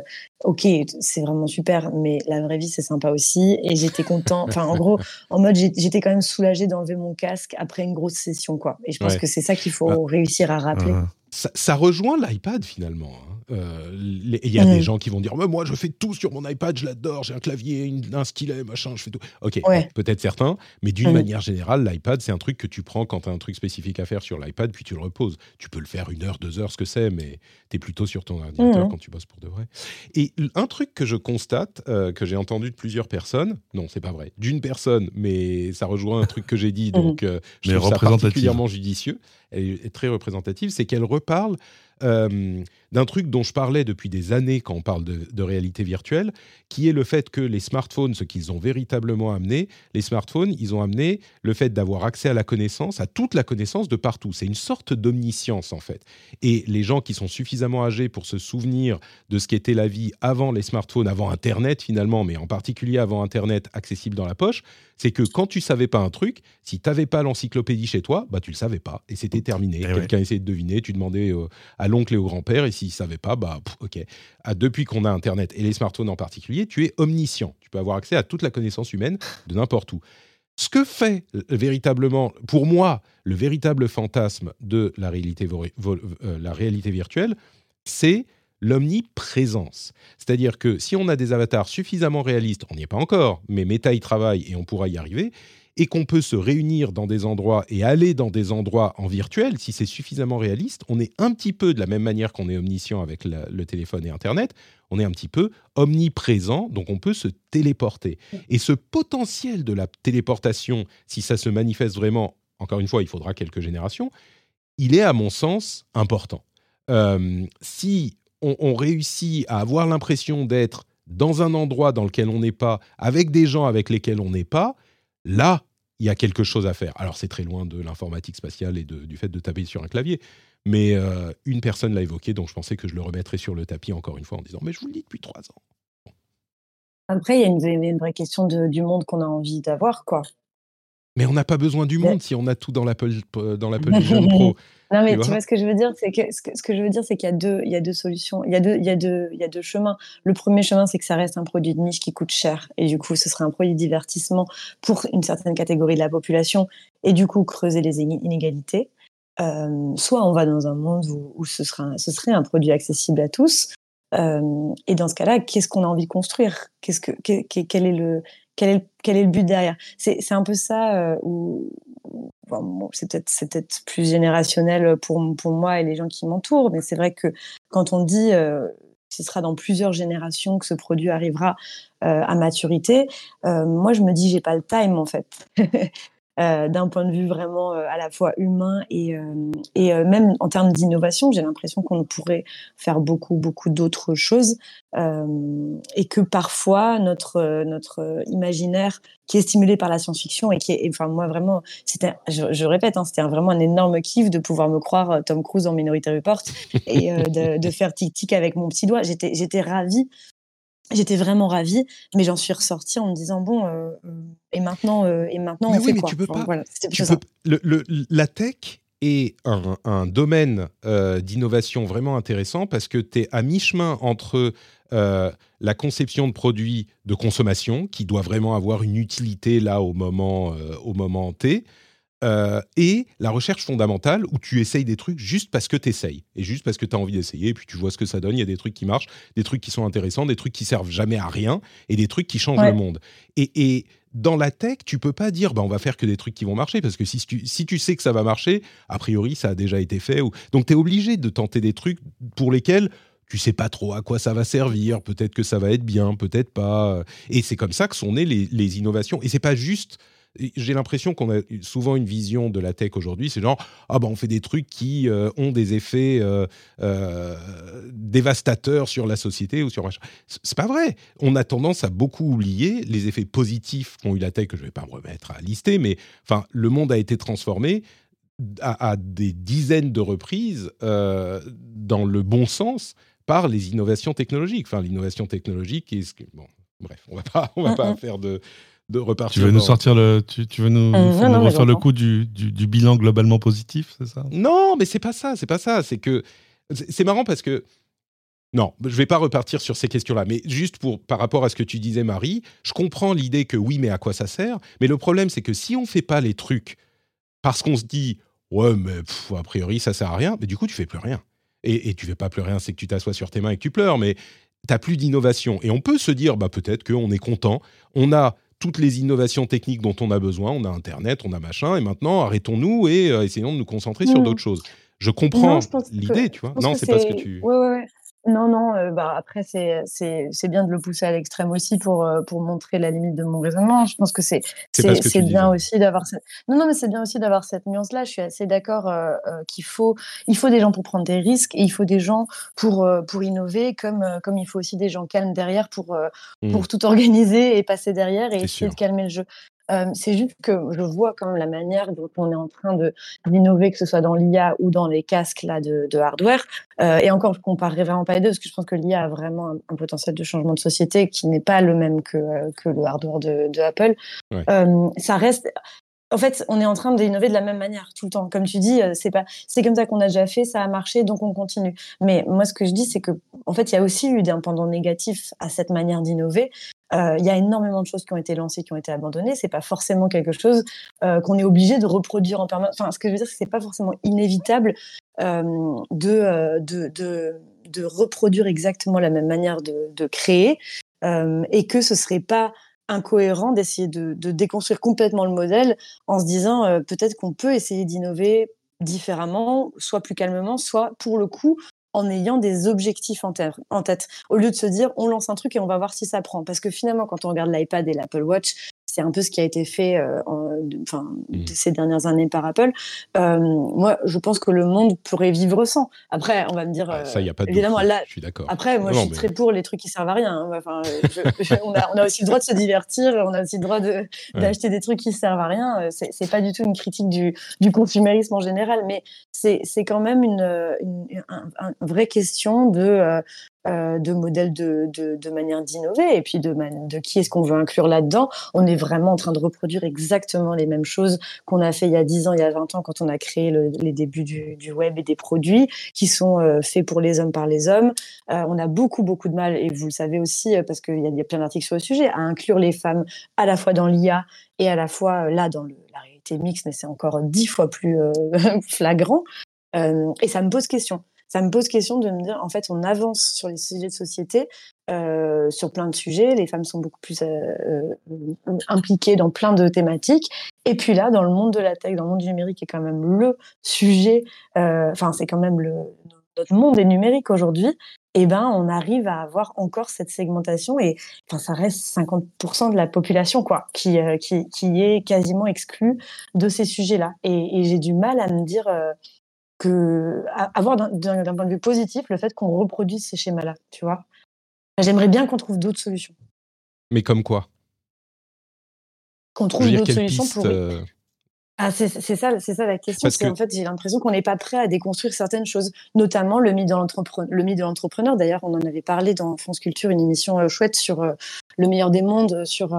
ok, c'est vraiment super, mais la vraie vie, c'est sympa aussi. Et j'étais content. Enfin, en gros, en mode, j'étais quand même soulagée d'enlever mon casque après une grosse session, quoi. Et je pense que c'est ça qu'il faut bah, réussir à rappeler. Ça, rejoint l'iPad finalement. Hein. Euh, il y a des gens qui vont dire moi je fais tout sur mon iPad, je l'adore, j'ai un clavier, un stylet, machin, je fais tout. Ok, peut-être certains, mais d'une mmh. manière générale, l'iPad c'est un truc que tu prends quand tu as un truc spécifique à faire sur l'iPad, puis tu le reposes. Tu peux le faire une heure, deux heures, ce que c'est, mais tu es plutôt sur ton ordinateur mmh. quand tu bosses pour de vrai. Et un truc que je constate, euh, que j'ai entendu de plusieurs personnes, non c'est pas vrai, d'une personne, mais ça rejoint un truc que j'ai dit, donc euh, je trouve ça particulièrement judicieux, elle est très représentative, c'est qu'elle reparle euh, d'un truc dont je parlais depuis des années quand on parle de, réalité virtuelle, qui est le fait que les smartphones, ce qu'ils ont véritablement amené, les smartphones, ils ont amené le fait d'avoir accès à la connaissance, à toute la connaissance de partout. C'est une sorte d'omniscience en fait. Et les gens qui sont suffisamment âgés pour se souvenir de ce qu'était la vie avant les smartphones, avant Internet finalement, mais en particulier avant Internet accessible dans la poche, c'est que quand tu savais pas un truc, si tu n'avais pas l'encyclopédie chez toi, bah tu le savais pas et c'était terminé. Eh Quelqu'un essayait de deviner, tu demandais euh, à l'oncle et au grand-père et s'ils ne savaient pas, bah ok. Ah, depuis qu'on a Internet et les smartphones en particulier, tu es omniscient. Tu peux avoir accès à toute la connaissance humaine de n'importe où. Ce que fait euh, véritablement, pour moi, le véritable fantasme de la réalité, euh, la réalité virtuelle, c'est l'omniprésence. C'est-à-dire que si on a des avatars suffisamment réalistes, on n'y est pas encore, mais Meta y travaille et on pourra y arriver, et qu'on peut se réunir dans des endroits et aller dans des endroits en virtuel, si c'est suffisamment réaliste, on est un petit peu de la même manière qu'on est omniscient avec le téléphone et Internet, on est un petit peu omniprésent, donc on peut se téléporter. Et ce potentiel de la téléportation, si ça se manifeste vraiment, encore une fois, il faudra quelques générations, il est à mon sens important. Euh, si on, réussit à avoir l'impression d'être dans un endroit dans lequel on n'est pas, avec des gens avec lesquels on n'est pas, là, il y a quelque chose à faire. Alors c'est très loin de l'informatique spatiale et du fait de taper sur un clavier, mais euh, une personne l'a évoqué, donc je pensais que je le remettrais sur le tapis encore une fois en disant, mais je vous le dis depuis trois ans. Après, il y a une, vraie question du monde qu'on a envie d'avoir, quoi. Mais on n'a pas besoin du monde si on a tout dans l'Apple dans l'Apple Vision Pro. Non, mais tu vois, ce que je veux dire, c'est que ce que, je veux dire, c'est qu'il y a deux, il y a deux solutions, il y a deux, il y a deux, il y a deux chemins. Le premier chemin, c'est que ça reste un produit de niche qui coûte cher, et du coup, ce serait un produit de divertissement pour une certaine catégorie de la population, et du coup, creuser les inégalités. Euh, soit on va dans un monde où, ce, sera, ce serait un produit accessible à tous, euh, et dans ce cas-là, qu'est-ce qu'on a envie de construire? Qu'est-ce que, quel est le, quel est, le but derrière C'est un peu ça euh, où, c'est peut-être plus générationnel pour, pour moi et les gens qui m'entourent, mais c'est vrai que quand on dit euh, ce sera dans plusieurs générations que ce produit arrivera euh, à maturité, moi je me dis j'ai pas le time en fait. Euh, d'un point de vue vraiment euh, à la fois humain et, euh, et même en termes d'innovation, j'ai l'impression qu'on pourrait faire beaucoup, beaucoup d'autres choses et que parfois notre, notre imaginaire qui est stimulé par la science-fiction et qui est, enfin moi vraiment, c'était, je, répète, hein, c'était vraiment un énorme kiff de pouvoir me croire Tom Cruise en Minority Report et de, faire tic-tic avec mon petit doigt. J'étais, j'étais ravie J'étais vraiment ravie, mais j'en suis ressortie en me disant bon euh, euh, et maintenant euh, et maintenant on fait quoi tu peux pas. le, la tech est un, domaine d'innovation vraiment intéressant parce que tu es à mi-chemin entre la conception de produits de consommation qui doit vraiment avoir une utilité là au moment au moment T euh, et la recherche fondamentale où tu essayes des trucs juste parce que tu essayes et juste parce que tu as envie d'essayer et puis tu vois ce que ça donne. Il y a des trucs qui marchent, des trucs qui sont intéressants, des trucs qui servent jamais à rien et des trucs qui changent le monde. Et, dans la tech, tu peux pas dire bah, on va faire que des trucs qui vont marcher parce que si tu, si tu sais que ça va marcher, a priori ça a déjà été fait. Ou... Donc tu es obligé de tenter des trucs pour lesquels tu sais pas trop à quoi ça va servir, peut-être que ça va être bien, peut-être pas. Et c'est comme ça que sont nées les, les innovations. Et c'est pas juste j'ai l'impression qu'on a souvent une vision de la tech aujourd'hui, c'est genre ah ben on fait des trucs qui euh, ont des effets euh, euh, dévastateurs sur la société ou sur machin. C'est pas vrai. On a tendance à beaucoup oublier les effets positifs qu'ont eu la tech. Que je vais pas me remettre à lister, mais enfin le monde a été transformé à, des dizaines de reprises dans le bon sens par les innovations technologiques. Enfin l'innovation technologique est bon. Bref, on va pas, on va pas faire de, tu veux nous sortir le, tu, veux nous, euh, refaire le coup du, bilan globalement positif, c'est ça? Non, mais c'est pas ça, c'est pas ça. C'est que c'est marrant parce que non, je vais pas repartir sur ces questions-là, mais juste pour par rapport à ce que tu disais, Marie, je comprends l'idée que oui, mais à quoi ça sert Mais le problème, c'est que si on fait pas les trucs parce qu'on se dit ouais, mais a priori ça sert à rien, mais du coup tu fais plus rien. Et, et tu fais pas plus rien, c'est que tu t'assois sur tes mains et que tu pleures, mais t'as plus d'innovation. Et on peut se dire bah peut-être qu'on est content, on a toutes les innovations techniques dont on a besoin. On a Internet, on a machin, et maintenant arrêtons-nous et euh, essayons de nous concentrer sur d'autres choses. Je comprends l'idée, tu vois. Non, c'est pas ce que tu. Ouais, ouais, non, non, euh, bah, après, c'est, bien de le pousser à l'extrême aussi pour, euh, pour montrer la limite de mon raisonnement. Je pense que c'est, c'est, bien aussi d'avoir cette... Non, non, mais c'est bien aussi d'avoir cette nuance-là. Je suis assez d'accord euh, qu'il faut, il faut des gens pour prendre des risques et il faut des gens pour, pour innover, comme, comme il faut aussi des gens calmes derrière pour, mmh. pour tout organiser et passer derrière et essayer de calmer le jeu. Euh, c'est juste que je vois quand même la manière dont on est en train d'innover, que ce soit dans l'IA ou dans les casques là de, de hardware. Euh, et encore, je comparerai vraiment pas les deux parce que je pense que l'IA a vraiment un, potentiel de changement de société qui n'est pas le même que, euh, que le hardware de, de Apple. Ça reste. En fait, on est en train d'innover de la même manière tout le temps. Comme tu dis, c'est pas, c'est comme ça qu'on a déjà fait, ça a marché, donc on continue. Mais moi, ce que je dis, c'est que, en fait, il y a aussi eu des pendant négatif à cette manière d'innover. Euh, il y a énormément de choses qui ont été lancées, qui ont été abandonnées. C'est pas forcément quelque chose euh, qu'on est obligé de reproduire en permanence. Enfin, ce que je veux dire, c'est c'est pas forcément inévitable euh, de, de, de, reproduire exactement la même manière de, créer, et que ce serait pas incohérent d'essayer de, de, déconstruire complètement le modèle en se disant peut-être qu'on peut essayer d'innover différemment, soit plus calmement, soit pour le coup en ayant des objectifs en, tête, au lieu de se dire on lance un truc et on va voir si ça prend. Parce que finalement, quand on regarde l'iPad et l'Apple Watch, c'est un peu ce qui a été fait euh, enfin, mmh. ces dernières années par Apple. Euh, moi, je pense que le monde pourrait vivre sans. Après, on va me dire. Ah, ça, il n'y a pas de évidemment, là, je suis d'accord. Après, moi, je suis très pour les trucs qui servent à rien. Hein. Enfin, on, a, on, a, aussi le droit de se divertir, on a aussi le droit d'acheter des trucs qui servent à rien. Euh, c'est pas du tout une critique du, du consumérisme en général, mais c'est quand même une, une, vraie question de euh, de modèles de, de, manière d'innover et puis de, de qui est-ce qu'on veut inclure là-dedans. On est vraiment en train de reproduire exactement les mêmes choses qu'on a fait il y a 10 ans, il y a 20 ans quand on a créé les débuts du, web et des produits qui sont euh, faits pour les hommes par les hommes. Euh, on a beaucoup, beaucoup de mal, et vous le savez aussi, parce qu'il y, a plein d'articles sur le sujet, à inclure les femmes à la fois dans l'IA et à la fois là dans la réalité mixte, mais c'est encore dix fois plus flagrant. et ça me pose question ça me pose question de me dire, en fait, on avance sur les sujets de société, euh, sur plein de sujets. Les femmes sont beaucoup plus euh, euh, impliquées dans plein de thématiques. Et puis là, dans le monde de la tech, dans le monde du numérique, qui est quand même le sujet, enfin, c'est quand même le, notre monde est numérique aujourd'hui. Eh ben, on arrive à avoir encore cette segmentation et enfin, ça reste 50% de la population quoi, qui, qui, qui est quasiment exclue de ces sujets-là. Et, et j'ai du mal à me dire que avoir d'un point de vue positif le fait qu'on reproduise ces schémas-là, tu vois. J'aimerais bien qu'on trouve d'autres solutions. Mais comme quoi? Qu'on trouve d'autres solutions pour. Euh, ah, c'est ça, c'est ça la question. C'est en fait, j'ai l'impression qu'on n'est pas prêt à déconstruire certaines choses, notamment le mythe de l'entrepreneur. D'ailleurs, on en avait parlé dans France Culture, une émission euh, chouette sur euh, le meilleur des mondes, sur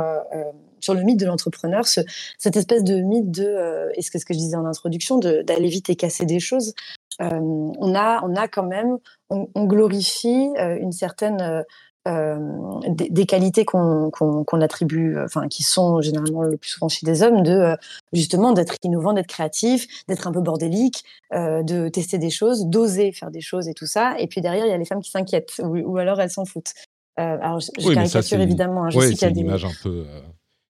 sur le mythe de l'entrepreneur, cette espèce de mythe de, euh, et ce que, ce que je disais en introduction, d'aller vite et casser des choses. Euh, on, a, on a quand même, on, glorifie euh, une certaine des, qualités qu'on attribue, enfin qui sont généralement le plus souvent chez des hommes, de justement d'être innovant, d'être créatif, d'être un peu bordélique, de tester des choses, d'oser faire des choses et tout ça. Et puis derrière, il y a les femmes qui s'inquiètent ou, alors elles s'en foutent. alors, je, oui, caricature évidemment. Hein, c'est une image un peu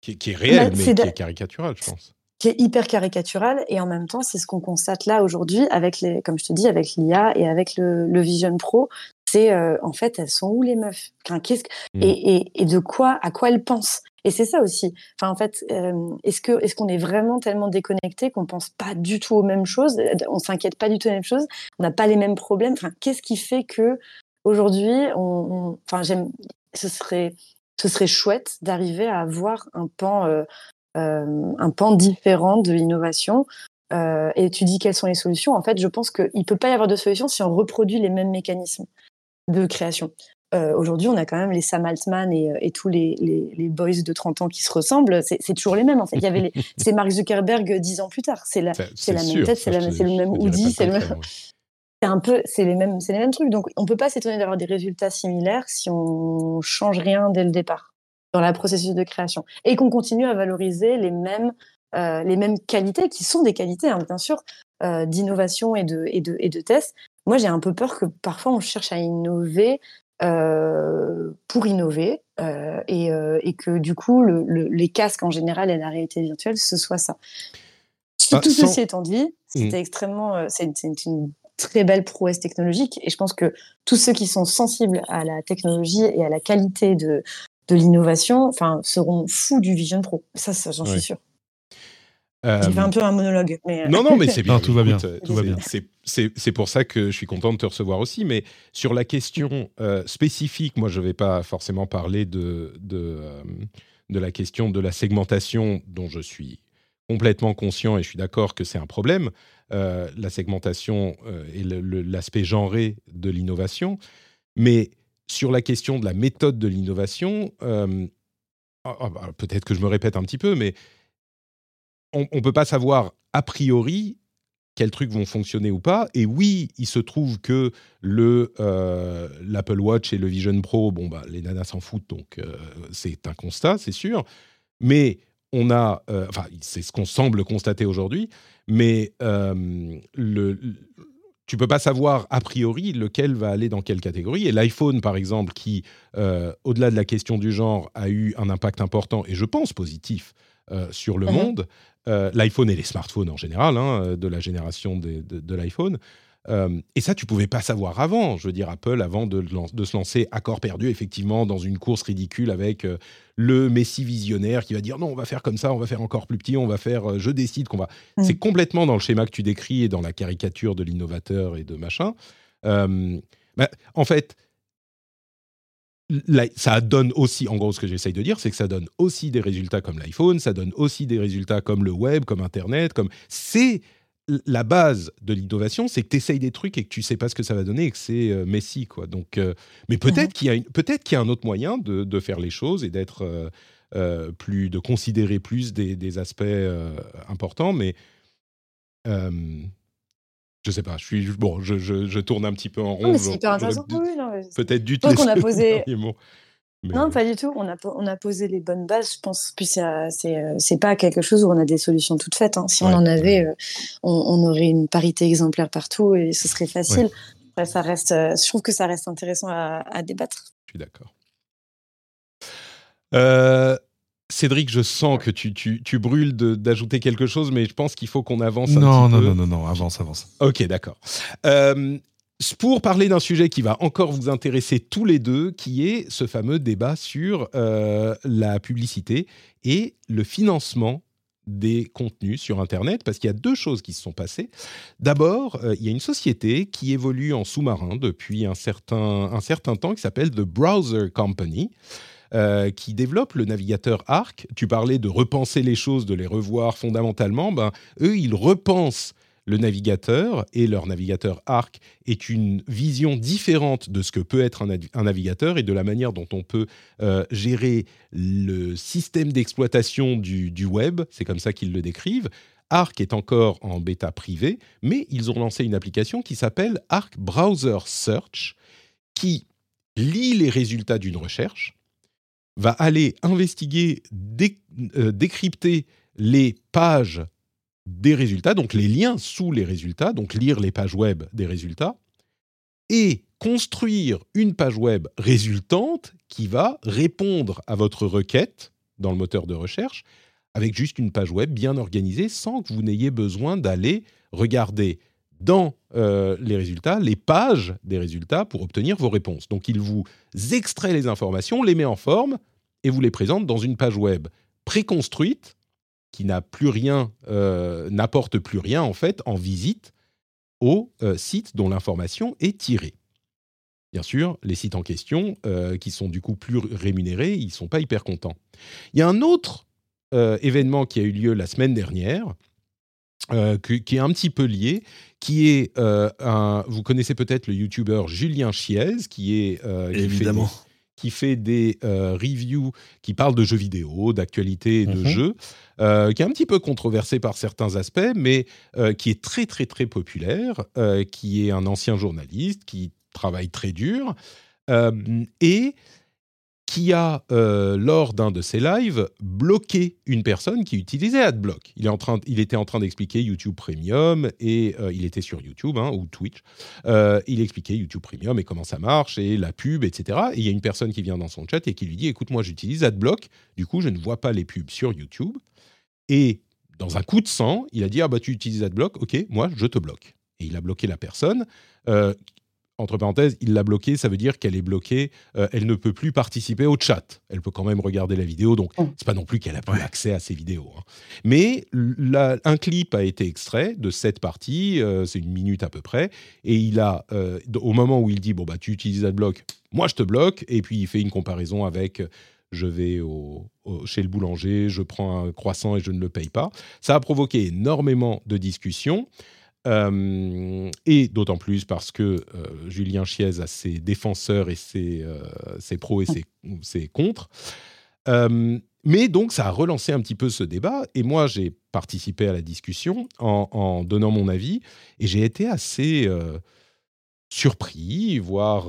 qui, est réelle, mais, qui est caricaturale, je pense. Qui est hyper caricatural et en même temps c'est ce qu'on constate là aujourd'hui avec les comme je te dis avec l'IA et avec le, Vision Pro c'est euh, en fait elles sont où les meufs? Qu'est-ce mmh. et, et, de quoi à quoi elles pensent? Et c'est ça aussi. Enfin en fait euh, est-ce qu'on est vraiment tellement déconnecté qu'on pense pas du tout aux mêmes choses? On s'inquiète pas du tout des mêmes choses? On n'a pas les mêmes problèmes? Enfin qu'est-ce qui fait que aujourd'hui on, enfin j'aime ce serait ce serait chouette d'arriver à avoir un pan euh, euh, un pan différent de l'innovation. Euh, et tu dis quelles sont les solutions. En fait, je pense qu'il ne peut pas y avoir de solution si on reproduit les mêmes mécanismes de création. Aujourd'hui, on a quand même les Sam Altman et, tous les, les, boys de 30 ans qui se ressemblent. C'est toujours les mêmes. En fait, il y avait c'est Mark Zuckerberg dix ans plus tard. C'est la, c'est la même tête, c'est le même Audi, c'est le même. C'est un peu, c'est les mêmes, c'est les mêmes trucs. Donc, on peut pas s'étonner d'avoir des résultats similaires si on change rien dès le départ dans le processus de création et qu'on continue à valoriser les mêmes, euh, les mêmes qualités qui sont des qualités, hein, bien sûr, euh, d'innovation et de, et, de, et de tests. Moi, j'ai un peu peur que parfois on cherche à innover euh, pour innover et, et, que du coup, le, les casques en général et la réalité virtuelle, ce soit ça. Bah, tout ceci étant dit, mmh. c'était extrêmement, c'est une très belle prouesse technologique et je pense que tous ceux qui sont sensibles à la technologie et à la qualité de, de l'innovation, enfin, seront fous du Vision Pro. Ça, j'en suis sûr. Euh... J'ai fait un peu un monologue. Mais... Euh, non, non, mais c'est bien. tout va bien. tout va bien. C'est pour ça que je suis content de te recevoir aussi. Mais sur la question euh, spécifique, moi, je ne vais pas forcément parler de, de, euh, de, la question de la segmentation dont je suis complètement conscient et je suis d'accord que c'est un problème. la segmentation et l'aspect genré de l'innovation. Mais sur la question de la méthode de l'innovation, euh, ah, ah, bah, peut-être que je me répète un petit peu, mais on ne peut pas savoir a priori quels trucs vont fonctionner ou pas. Et oui, il se trouve que le euh, l'Apple Watch et le Vision Pro, bon bah les nanas s'en foutent, donc euh, c'est un constat, c'est sûr. Mais on a, enfin c'est ce qu'on semble constater aujourd'hui, mais le, tu peux pas savoir a priori lequel va aller dans quelle catégorie. Et l'iPhone, par exemple, qui, euh, au-delà de la question du genre, a eu un impact important, et je pense positif, euh, sur le mhm. monde, euh, l'iPhone et les smartphones en général, hein, de la génération de l'iPhone, euh, et ça, tu pouvais pas savoir avant. Je veux dire, Apple, avant de, de se lancer à corps perdu, effectivement, dans une course ridicule avec euh, le Messi visionnaire qui va dire non, on va faire comme ça, on va faire encore plus petit, on va faire, euh, je décide qu'on va. Mm. C'est complètement dans le schéma que tu décris et dans la caricature de l'innovateur et de machin. Bah, en fait, ça donne aussi, en gros, ce que j'essaye de dire, c'est que ça donne aussi des résultats comme l'iPhone, ça donne aussi des résultats comme le web, comme Internet, comme c'est la base de l'innovation, c'est que tu essayes des trucs et que tu sais pas ce que ça va donner et que c'est euh, Messi, quoi. Donc, euh, mais peut-être qu'il y a peut-être qu'il y a un autre moyen de, faire les choses et d'être euh, plus, de considérer plus des, aspects importants, mais je sais pas. Je suis bon, je, tourne un petit peu en rond. c'est hyper intéressant. Peut-être du tout. qu'on a posé. Non, pas du tout. On a, on a posé les bonnes bases, je pense. Puis c'est pas quelque chose où on a des solutions toutes faites. Hein. Si on en avait, euh, on, aurait une parité exemplaire partout et ce serait facile. ça reste, euh, je trouve que ça reste intéressant à, débattre. Je suis d'accord. Euh, Cédric, je sens que tu, tu, tu brûles d'ajouter quelque chose, mais je pense qu'il faut qu'on avance un non, petit non, peu. Non, non, non, avance, avance. Ok, d'accord pour parler d'un sujet qui va encore vous intéresser tous les deux, qui est ce fameux débat sur euh, la publicité et le financement des contenus sur Internet, parce qu'il y a deux choses qui se sont passées. D'abord, euh, il y a une société qui évolue en sous-marin depuis un certain, un certain temps, qui s'appelle The Browser Company. Euh, qui développe le navigateur Arc. Tu parlais de repenser les choses, de les revoir fondamentalement. Ben, eux, ils repensent le navigateur et leur navigateur Arc est une vision différente de ce que peut être un, navigateur et de la manière dont on peut euh, gérer le système d'exploitation du, web. C'est comme ça qu'ils le décrivent. Arc est encore en bêta privée, mais ils ont lancé une application qui s'appelle Arc Browser Search, qui lit les résultats d'une recherche, va aller investiguer, euh, décrypter les pages des résultats, donc les liens sous les résultats, donc lire les pages web des résultats, et construire une page web résultante qui va répondre à votre requête dans le moteur de recherche avec juste une page web bien organisée sans que vous n'ayez besoin d'aller regarder dans euh, les résultats, les pages des résultats pour obtenir vos réponses. Donc il vous extrait les informations, les met en forme et vous les présente dans une page web préconstruite qui n'a plus rien, euh, n'apporte plus rien en fait en visite au euh, site dont l'information est tirée. Bien sûr, les sites en question, qui sont du coup plus rémunérés, ils ne sont pas hyper contents. Il y a un autre événement qui a eu lieu la semaine dernière, euh, qui, est un petit peu lié, qui est euh, un, vous connaissez peut-être le YouTuber Julien Chiez, qui est euh, évidemment qui fait des reviews qui parlent de jeux vidéo, d'actualité et de mhm. jeux, qui est un petit peu controversé par certains aspects, mais qui est très très très populaire, qui est un ancien journaliste, qui travaille très dur, et qui a, euh, lors d'un de ses lives, bloqué une personne qui utilisait AdBlock. Il, est en train, il était en train d'expliquer YouTube Premium et euh, il était sur YouTube hein, ou Twitch. Euh, il expliquait YouTube Premium et comment ça marche et la pub, etc. Et il y a une personne qui vient dans son chat et qui lui dit Écoute, moi j'utilise AdBlock, du coup je ne vois pas les pubs sur YouTube. Et dans un coup de sang, il a dit Ah bah tu utilises AdBlock, ok, moi je te bloque. Et il a bloqué la personne entre parenthèses, il l'a bloquée, ça veut dire qu'elle est bloquée, euh, elle ne peut plus participer au chat. Elle peut quand même regarder la vidéo, donc oh. c'est pas non plus qu'elle a plus accès à ces vidéos. Hein. Mais un clip a été extrait de cette partie, euh, c'est une minute à peu près, et il a, euh, au moment où il dit bon bah tu utilises AdBlock, moi je te bloque, et puis il fait une comparaison avec je vais chez le boulanger, je prends un croissant et je ne le paye pas. Ça a provoqué énormément de discussions. Euh, et d'autant plus parce que euh, Julien Chiez a ses défenseurs et ses, euh, ses pros et ses, ses contres. mais donc, ça a relancé un petit peu ce débat. Et moi, j'ai participé à la discussion en, en, donnant mon avis. Et j'ai été assez surpris, voire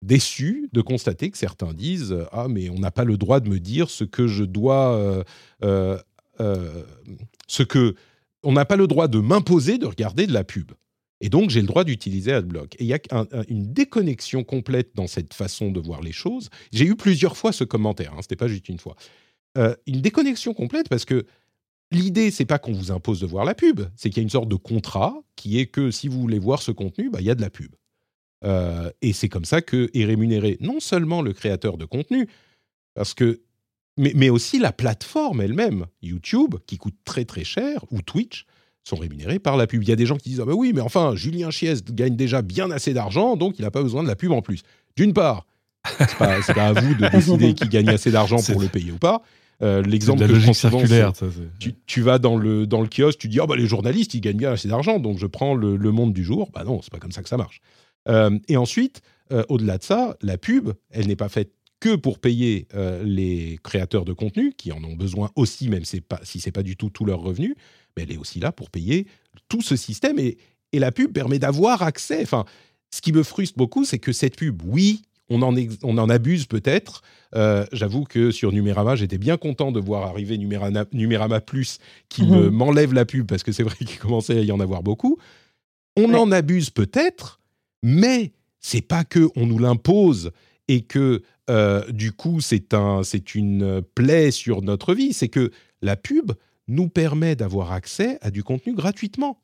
déçu de constater que certains disent Ah, mais on n'a pas le droit de me dire ce que je dois. ce que on n'a pas le droit de m'imposer de regarder de la pub. Et donc, j'ai le droit d'utiliser AdBlock. Et il y a une déconnexion complète dans cette façon de voir les choses. J'ai eu plusieurs fois ce commentaire, hein, ce n'était pas juste une fois. Euh, une déconnexion complète parce que l'idée, c'est pas qu'on vous impose de voir la pub, c'est qu'il y a une sorte de contrat qui est que si vous voulez voir ce contenu, bah, il y a de la pub. Euh, et c'est comme ça que est rémunéré non seulement le créateur de contenu, parce que mais, aussi la plateforme elle-même, YouTube, qui coûte très très cher, ou Twitch, sont rémunérés par la pub. Il y a des gens qui disent Ah ben oui, mais enfin, Julien Chies gagne déjà bien assez d'argent, donc il n'a pas besoin de la pub en plus. D'une part, c'est pas, pas à vous de décider qui gagne assez d'argent pour le payer ou pas. Euh, L'exemple que je circulaire, tu, tu, vas dans le, dans le kiosque, tu dis oh, bah, les journalistes, ils gagnent bien assez d'argent, donc je prends le, monde du jour. Bah non, c'est pas comme ça que ça marche. Euh, et ensuite, euh, au-delà de ça, la pub, elle n'est pas faite que pour payer euh, les créateurs de contenu, qui en ont besoin aussi, même pas, si ce n'est pas du tout tout leur revenu, mais elle est aussi là pour payer tout ce système. Et, et la pub permet d'avoir accès. Enfin, ce qui me frustre beaucoup, c'est que cette pub, oui, on en, on en abuse peut-être. Euh, j'avoue que sur Numérama, j'étais bien content de voir arriver Numérama, Numérama Plus qui mhm. m'enlève la pub parce que c'est vrai qu'il commençait à y en avoir beaucoup. On en abuse peut-être, mais c'est pas que on nous l'impose et que euh, du coup c'est un, c'est une plaie sur notre vie, c'est que la pub nous permet d'avoir accès à du contenu gratuitement.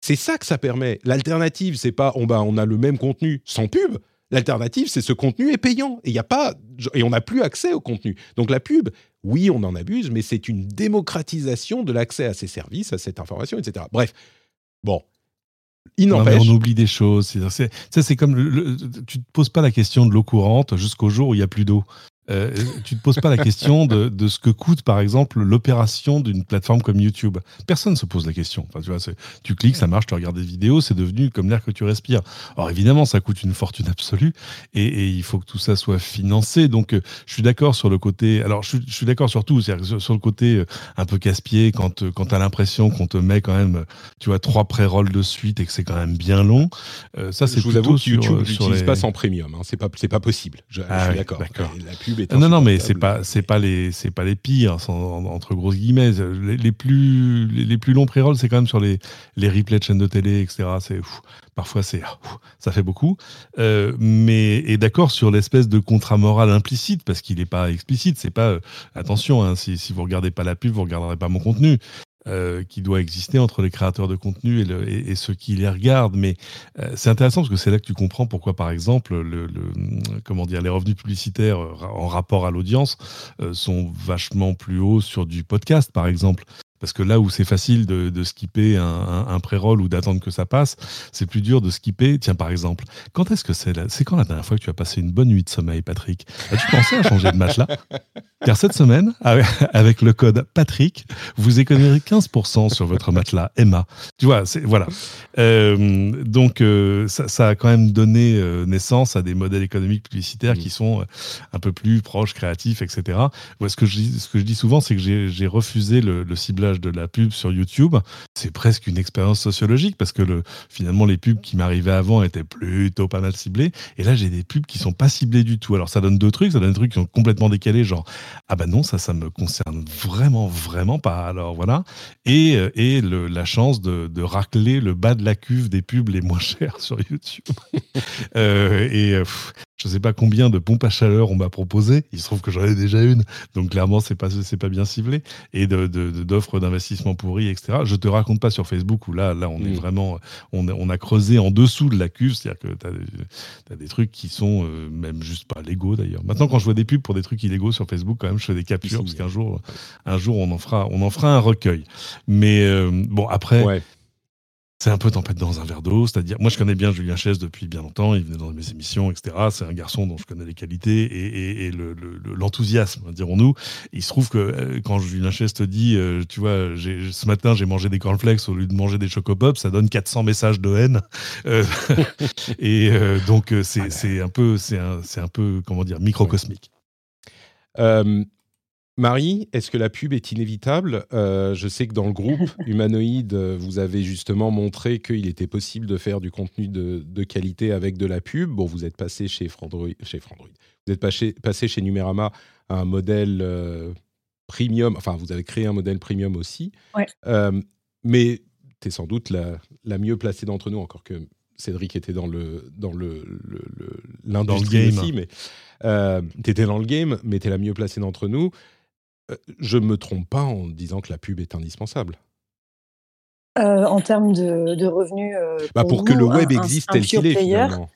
C'est ça que ça permet. L'alternative, c'est pas on, bah, on a le même contenu sans pub. L'alternative, c'est ce contenu est payant et il a pas et on n'a plus accès au contenu. Donc la pub, oui, on en abuse, mais c'est une démocratisation de l'accès à ces services, à cette information, etc. Bref, bon, il. On oublie des choses. C'est, c'est comme tu te poses pas la question de l'eau courante jusqu'au jour où il y a plus d'eau. Euh, tu te poses pas la question de, de, ce que coûte, par exemple, l'opération d'une plateforme comme YouTube. Personne ne se pose la question. Enfin, tu, vois, tu cliques, ça marche, tu regardes des vidéos, c'est devenu comme l'air que tu respires. Alors évidemment, ça coûte une fortune absolue et, et il faut que tout ça soit financé. Donc, euh, je suis d'accord sur le côté. Alors, je, je suis d'accord sur tout, sur, sur le côté euh, un peu casse-pied quand, quand tu as l'impression qu'on te met quand même, tu vois, trois pré-rolls de suite et que c'est quand même bien long. ça, c'est je vous avoue que YouTube n'utilise les... pas sans premium. Hein. C'est pas, pas possible. Je, je ah suis d'accord. La pub non, non, mais c'est pas, c'est pas les, c'est pas les pires, entre grosses guillemets. Les, plus, les, plus longs pré-rolls, c'est quand même sur les, les replays de chaînes de télé, etc. C'est, parfois, c'est, ça fait beaucoup. Euh, mais, et d'accord sur l'espèce de contrat moral implicite, parce qu'il n'est pas explicite. C'est pas, euh, attention, hein, si, si vous regardez pas la pub, vous regarderez pas mon contenu. Euh, qui doit exister entre les créateurs de contenu et, ceux qui les regardent. Mais euh, c'est intéressant parce que c'est là que tu comprends pourquoi, par exemple, le, comment dire, les revenus publicitaires euh, en rapport à l'audience sont vachement plus hauts sur du podcast, par exemple. Parce que là où c'est facile de, de, skipper un, un, pré-roll ou d'attendre que ça passe, c'est plus dur de skipper. Tiens, par exemple, quand est-ce que c'est C'est quand la dernière fois que tu as passé une bonne nuit de sommeil, Patrick? As-tu pensé à changer de matelas? Car cette semaine, avec le code Patrick, vous économisez 15% sur votre matelas Emma. Tu vois, c'est voilà. Euh, donc euh, ça, ça, a quand même donné euh, naissance à des modèles économiques publicitaires mmh. qui sont un peu plus proches, créatifs, etc. ce que je dis, ce que je dis souvent, c'est que j'ai refusé le, le ciblage de la pub sur YouTube, c'est presque une expérience sociologique parce que le, finalement les pubs qui m'arrivaient avant étaient plutôt pas mal ciblées. Et là, j'ai des pubs qui sont pas ciblées du tout. Alors ça donne deux trucs, ça donne des trucs qui sont complètement décalés, genre ah bah non, ça, ça me concerne vraiment, vraiment pas. Alors voilà. Et, euh, et la chance de, de, racler le bas de la cuve des pubs les moins chères sur YouTube. euh, et euh, je sais pas combien de pompes à chaleur on m'a proposé. Il se trouve que j'en ai déjà une, donc clairement c'est pas c'est pas bien ciblé. Et de, d'offres d'investissement pourries, etc. Je te raconte pas sur Facebook où là là on est mm. vraiment on, on, a creusé en dessous de la cuve, c'est-à-dire que tu as, des trucs qui sont euh, même juste pas légaux d'ailleurs. Maintenant quand je vois des pubs pour des trucs illégaux sur Facebook, quand même je fais des captures parce qu'un jour un jour on en fera on en fera un recueil. Mais euh, bon après ouais c'est un peu tempête dans un verre d'eau, c'est-à-dire, moi je connais bien Julien Chaise depuis bien longtemps, il venait dans mes émissions, etc. C'est un garçon dont je connais les qualités et, et, l'enthousiasme, le, dirons-nous. Il se trouve que euh, quand Julien Chaise te dit, euh, tu vois, ce matin j'ai mangé des cornflakes au lieu de manger des chocopops, ça donne 400 messages de haine. Euh, et donc c'est un peu, c'est un, un, peu, comment dire, microcosmique. Marie, est-ce que la pub est inévitable? Euh, Je sais que dans le groupe Humanoïde, vous avez justement montré qu'il était possible de faire du contenu de, qualité avec de la pub. Bon, vous êtes passé chez Frandroid, chez Frandroid. Vous êtes passé, passé chez Numérama à un modèle euh, premium. Enfin, vous avez créé un modèle premium aussi. Euh, mais tu es sans doute la, la mieux placée d'entre nous, encore que Cédric était dans le dans le, l'industrie aussi, mais tu étais dans le game, mais tu es la mieux placée d'entre nous. Euh, je ne me trompe pas en disant que la pub est indispensable. Euh, en termes de, revenus. Euh, bah, pour, que le web existe tel qu'il est, finalement.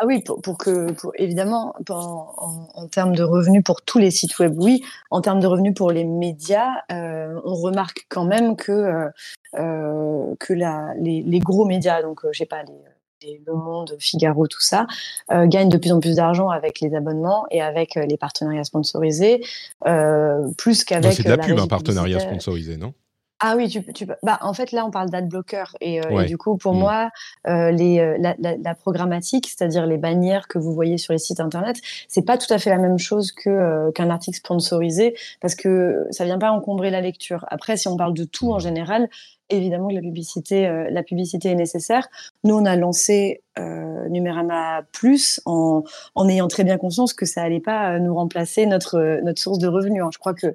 Ah oui, pour, que, pour, évidemment, en, termes de revenus pour tous les sites web, oui. En termes de revenus pour les médias, on remarque quand même que, que la, les, les, gros médias, donc je sais pas, les le Monde, Figaro, tout ça, euh, gagnent de plus en plus d'argent avec les abonnements et avec euh, les partenariats sponsorisés, euh, plus qu'avec. C'est de la, pub, un partenariat sponsorisé, non? Ah oui, tu, tu, bah, en fait, là, on parle d'adblocker. Et, et, du coup, pour mmh. moi, les, la, la, programmatique, c'est-à-dire les bannières que vous voyez sur les sites Internet, c'est pas tout à fait la même chose que qu'un article sponsorisé parce que ça vient pas encombrer la lecture. Après, si on parle de tout en général, évidemment que la publicité, euh, la publicité est nécessaire. Nous, on a lancé euh, Numérama Plus en, en, ayant très bien conscience que ça allait pas euh, nous remplacer notre, euh, notre source de revenus. Hein. Je crois que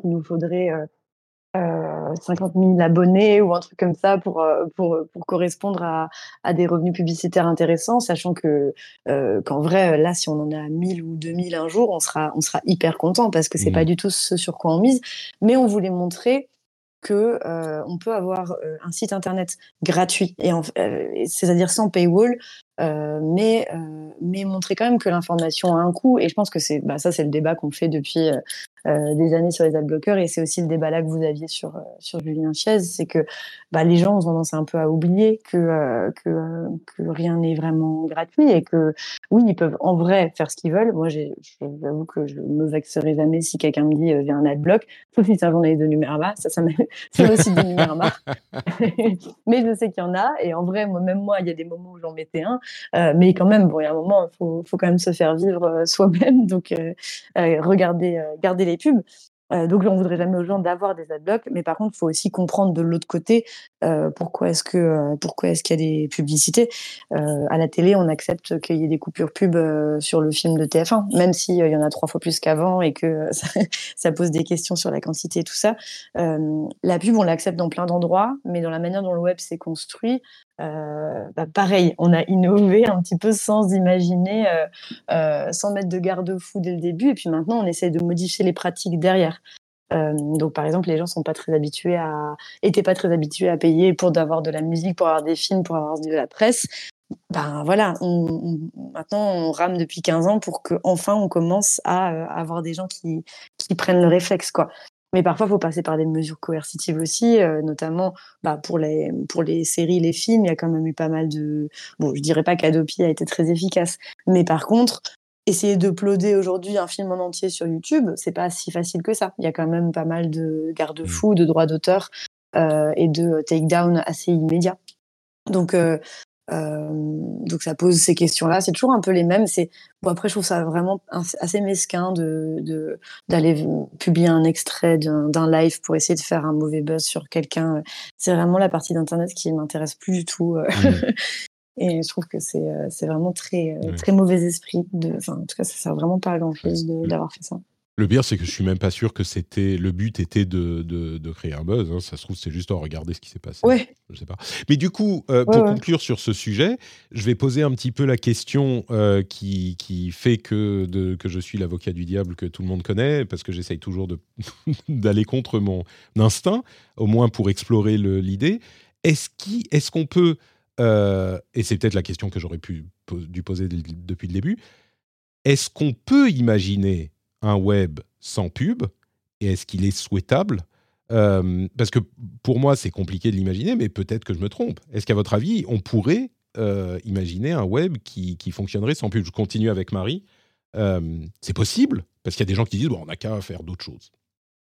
qu'il nous faudrait euh, 50 000 abonnés ou un truc comme ça pour, pour, pour correspondre à, à, des revenus publicitaires intéressants, sachant que qu'en vrai, là, si on en a 1000 ou 2000 un jour, on sera, on sera hyper content parce que c'est mmh. pas du tout ce sur quoi on mise. Mais on voulait montrer que euh, on peut avoir euh, un site internet gratuit et euh, c'est-à-dire sans paywall, mais montrer quand même que l'information a un coût. Et je pense que c'est bah, ça, c'est le débat qu'on fait depuis des années sur les adblockers et c'est aussi le débat là que vous aviez sur sur Julien Chiez, c'est que bah, les gens ont tendance un peu à oublier que que, que rien n'est vraiment gratuit et que oui ils peuvent en vrai faire ce qu'ils veulent. Moi j'avoue que je me vexerai jamais si quelqu'un me dit viens un adblock, sauf si c'est un journaliste de Numérama, ça ça c'est aussi de Numérama. mais je sais qu'il y en a et en vrai moi même moi il y a des moments où j'en mettais un, mais quand même bon il y a un moment il faut, faut quand même se faire vivre soi-même donc regarder garder les pubs euh, donc, on voudrait jamais aux gens d'avoir des adblocks, mais par contre, il faut aussi comprendre de l'autre côté euh, pourquoi est-ce que euh, pourquoi est-ce qu'il y a des publicités. à la télé, on accepte qu'il y ait des coupures pub sur le film de TF1, même s'il y en a trois fois plus qu'avant et que ça, ça, pose des questions sur la quantité et tout ça. la pub, on l'accepte dans plein d'endroits, mais dans la manière dont le web s'est construit, euh, bah pareil, on a innové un petit peu sans imaginer, euh, euh, sans mettre de garde-fou dès le début. Et puis maintenant, on essaie de modifier les pratiques derrière. donc, par exemple, les gens sont pas très habitués à, étaient pas très habitués à payer pour avoir de la musique, pour avoir des films, pour avoir de la presse. Ben voilà, on, maintenant on rame depuis 15 ans pour que enfin on commence à, avoir des gens qui, qui prennent le réflexe quoi. Mais parfois, il faut passer par des mesures coercitives aussi, euh, notamment bah, pour, les, pour les séries, les films. Il y a quand même eu pas mal de. Bon, je dirais pas qu'Adopi a été très efficace, mais par contre, essayer d'uploader aujourd'hui un film en entier sur YouTube, c'est pas si facile que ça. Il y a quand même pas mal de garde-fous, mmh. de droits d'auteur euh, et de take-down assez immédiats. Donc, euh, euh, donc ça pose ces questions-là. C'est toujours un peu les mêmes. C'est bon après je trouve ça vraiment assez mesquin de d'aller publier un extrait d'un live pour essayer de faire un mauvais buzz sur quelqu'un. C'est vraiment la partie d'internet qui m'intéresse plus du tout. Euh. Mmh. Et je trouve que c'est euh, c'est vraiment très très mauvais esprit. De, enfin en tout cas ça sert vraiment pas à grand chose mmh. d'avoir fait ça. Le pire, c'est que je suis même pas sûr que c'était le but était de, de, créer un buzz. Hein. Ça se trouve, c'est juste en regarder ce qui s'est passé. Ouais. Je sais pas. Mais du coup, euh, pour conclure sur ce sujet, je vais poser un petit peu la question euh, qui, qui, fait que, de, que je suis l'avocat du diable que tout le monde connaît, parce que j'essaye toujours d'aller contre mon instinct, au moins pour explorer l'idée. Est-ce qu'on est peut, euh, et c'est peut-être la question que j'aurais pu dû poser depuis le début, est-ce qu'on peut imaginer un web sans pub? Et est-ce qu'il est souhaitable? Euh, Parce que pour moi, c'est compliqué de l'imaginer, mais peut-être que je me trompe. Est-ce qu'à votre avis, on pourrait euh, imaginer un web qui, fonctionnerait sans pub? Je continue avec Marie. Euh, c'est possible Parce qu'il y a des gens qui disent bon, on n'a qu'à faire d'autres choses.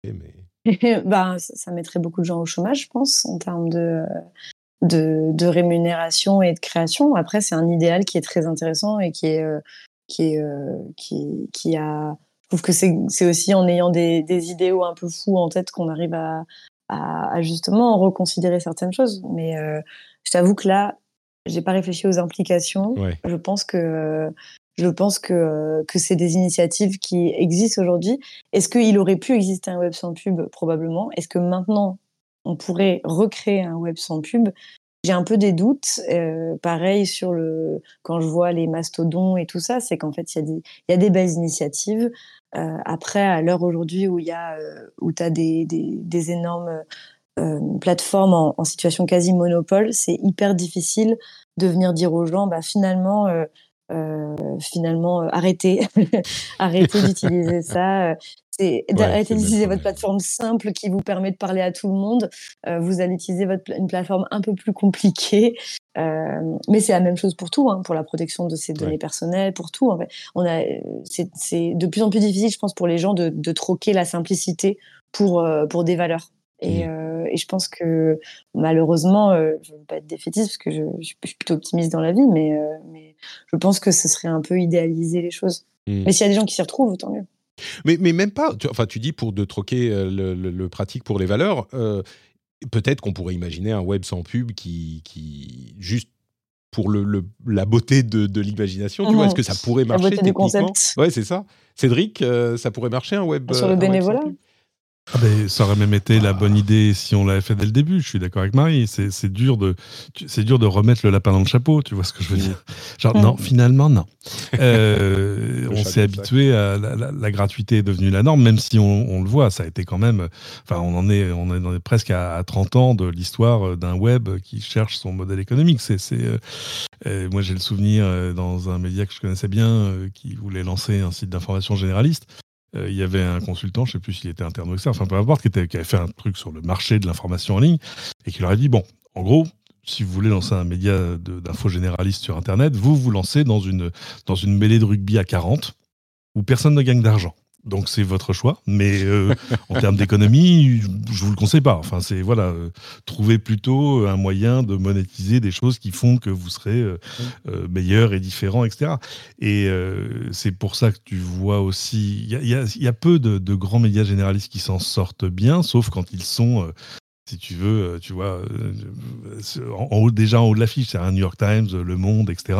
mais... ben, ça mettrait beaucoup de gens au chômage, je pense, en termes de, de, rémunération et de création. Après, c'est un idéal qui est très intéressant et qui est, qui, est, qui, qui a je trouve que c'est aussi en ayant des, des, idéaux un peu fous en tête qu'on arrive à, à, justement reconsidérer certaines choses. Mais euh, je t'avoue que là, j'ai pas réfléchi aux implications. Je pense que je pense que, que c'est des initiatives qui existent aujourd'hui. Est-ce qu'il aurait pu exister un web sans pub? Probablement. Est-ce que maintenant, on pourrait recréer un web sans pub? J'ai un peu des doutes. Euh, pareil sur le quand je vois les mastodons et tout ça, c'est qu'en fait il y, a des, y a des belles initiatives. Euh, après, à l'heure aujourd'hui où il y a euh, où as des, des, des énormes plateformes en, en, situation quasi monopole, c'est hyper difficile de venir dire aux gens, bah finalement euh, finalement euh, arrêtez, arrêtez d'utiliser ça. Euh, c'est d'arrêter d'utiliser votre plateforme simple qui vous permet de parler à tout le monde. vous allez utiliser votre, une plateforme un peu plus compliquée, mais c'est la même chose pour tout, hein, pour la protection de ces données personnelles, pour tout. En fait. On a, c'est de plus en plus difficile, je pense, pour les gens de, de troquer la simplicité pour pour des valeurs. Et, mmh. euh, et, je pense que malheureusement, euh, je ne veux pas être défaitiste parce que je, je, suis plutôt optimiste dans la vie, mais, euh, mais, je pense que ce serait un peu idéaliser les choses. Mmh. Mais s'il y a des gens qui s'y retrouvent, tant mieux. Mais, mais même pas, tu, enfin tu dis pour de troquer le, le, pratique pour les valeurs, peut-être qu'on pourrait imaginer un web sans pub qui, qui juste pour le, la beauté de, de l'imagination, tu vois, est-ce que ça pourrait marcher La beauté du concept. Ouais, c'est ça. Cédric, ça pourrait marcher un web Sur le bénévolat ah ben, ça aurait même été la bonne idée si on l'avait fait dès le début. Je suis d'accord avec Marie. C'est dur de c'est dur de remettre le lapin dans le chapeau. Tu vois ce que je veux dire Genre non, finalement non. Euh, on s'est habitué à la, gratuité est devenue la norme, même si on, le voit, ça a été quand même. Enfin, on en est on est presque à, 30 ans de l'histoire d'un web qui cherche son modèle économique. C'est euh, euh, moi j'ai le souvenir dans un média que je connaissais bien qui voulait lancer un site d'information généraliste il y avait un consultant, je ne sais plus s'il était interne ou externe, enfin peu importe, qui, avait fait un truc sur le marché de l'information en ligne et qui leur a dit bon, en gros, si vous voulez lancer un média d'info généraliste sur Internet, vous vous lancez dans une, dans une mêlée de rugby à 40 où personne ne gagne d'argent. Donc c'est votre choix, mais euh, en termes d'économie, je vous le conseille pas. Enfin c'est voilà, euh, trouvez plutôt un moyen de monétiser des choses qui font que vous serez euh, meilleur et différent, etc. Et c'est pour ça que tu vois aussi, il y a, peu de, de, grands médias généralistes qui s'en sortent bien, sauf quand ils sont si tu veux, euh, tu vois, euh, en, haut, déjà en haut de l'affiche, c'est un New York Times, Le Monde, etc.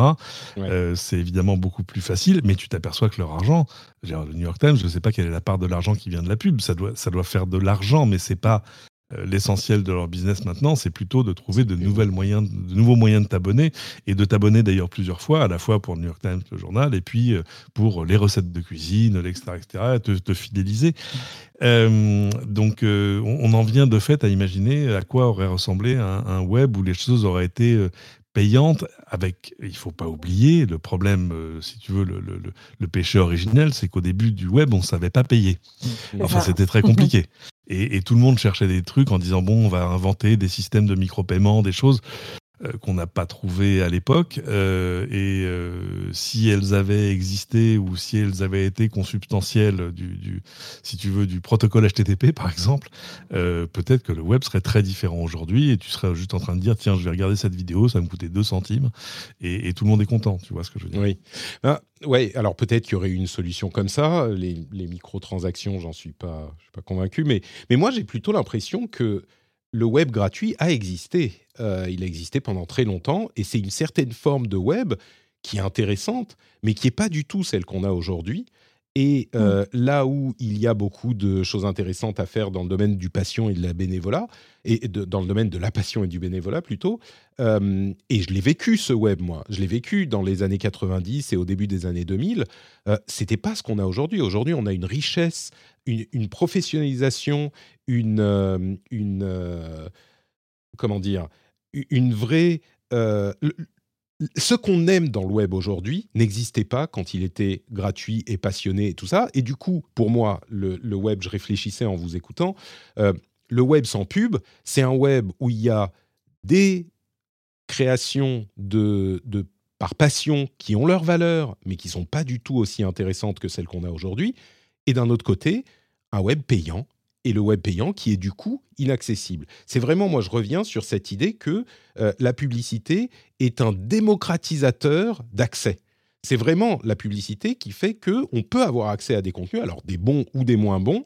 Euh, c'est évidemment beaucoup plus facile, mais tu t'aperçois que leur argent, le New York Times, je ne sais pas quelle est la part de l'argent qui vient de la pub, ça doit, ça doit faire de l'argent, mais c'est pas l'essentiel de leur business maintenant, c'est plutôt de trouver de, nouvelles moyens, de nouveaux moyens de t'abonner et de t'abonner d'ailleurs plusieurs fois, à la fois pour le New York Times, le journal, et puis euh, pour les recettes de cuisine, etc., etc., te, te fidéliser. Euh, donc, on, en vient de fait à imaginer à quoi aurait ressemblé un, un web où les choses auraient été payante avec, il faut pas oublier, le problème, euh, si tu veux, le, le, le péché originel, c'est qu'au début du web, on savait pas payer. Enfin, c'était très compliqué. Et, et, tout le monde cherchait des trucs en disant, bon, on va inventer des systèmes de micro-paiement, des choses. Euh, qu'on n'a pas trouvé à l'époque. Euh, et euh, si elles avaient existé ou si elles avaient été consubstantielles du, si tu veux, du protocole HTTP, par exemple, peut-être que le web serait très différent aujourd'hui et tu serais juste en train de dire tiens, je vais regarder cette vidéo, ça me coûter 2 centimes et, tout le monde est content. Tu vois ce que je veux dire Oui. Ben, ouais, alors peut-être qu'il y aurait une solution comme ça. Les, les microtransactions, j'en suis pas, suis pas convaincu. Mais, mais moi, j'ai plutôt l'impression que le web gratuit a existé. Euh, il a existé pendant très longtemps et c'est une certaine forme de web qui est intéressante, mais qui n'est pas du tout celle qu'on a aujourd'hui. Et euh, mm. là où il y a beaucoup de choses intéressantes à faire dans le domaine du passion et de la bénévolat, et dans le domaine de la passion et du bénévolat plutôt, euh, et je l'ai vécu ce web, moi, je l'ai vécu dans les années 90 et au début des années 2000, euh, c'était pas ce qu'on a aujourd'hui. Aujourd'hui, on a une richesse, une, une professionnalisation, une, euh, une comment dire, une vraie ce qu'on aime dans le web aujourd'hui n'existait pas quand il était gratuit et passionné et tout ça. Et du coup, pour moi, le, web, je réfléchissais en vous écoutant, euh, le web sans pub, c'est un web où il y a des créations de, de par passion qui ont leur valeur, mais qui sont pas du tout aussi intéressantes que celles qu'on a aujourd'hui. Et d'un autre côté, un web payant et le web payant qui est du coup inaccessible. C'est vraiment, moi je reviens sur cette idée que euh, la publicité est un démocratisateur d'accès. C'est vraiment la publicité qui fait que on peut avoir accès à des contenus, alors des bons ou des moins bons,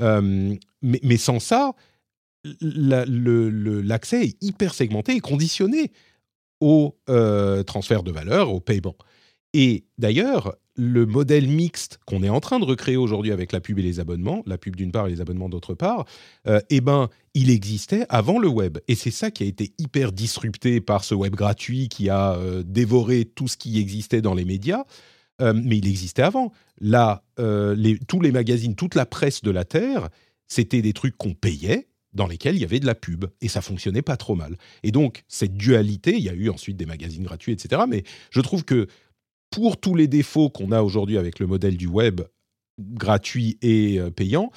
euh, mais, sans ça, l'accès est hyper segmenté et conditionné au euh, transfert de valeur, au paiement. Et d'ailleurs, le modèle mixte qu'on est en train de recréer aujourd'hui avec la pub et les abonnements, la pub d'une part et les abonnements d'autre part, euh, eh ben, il existait avant le web. Et c'est ça qui a été hyper disrupté par ce web gratuit qui a euh, dévoré tout ce qui existait dans les médias. Euh, mais il existait avant. Là, tous les magazines, toute la presse de la Terre, c'était des trucs qu'on payait, dans lesquels il y avait de la pub et ça fonctionnait pas trop mal. Et donc cette dualité, il y a eu ensuite des magazines gratuits, etc. Mais je trouve que pour tous les défauts qu'on a aujourd'hui avec le modèle du web gratuit et euh, payant,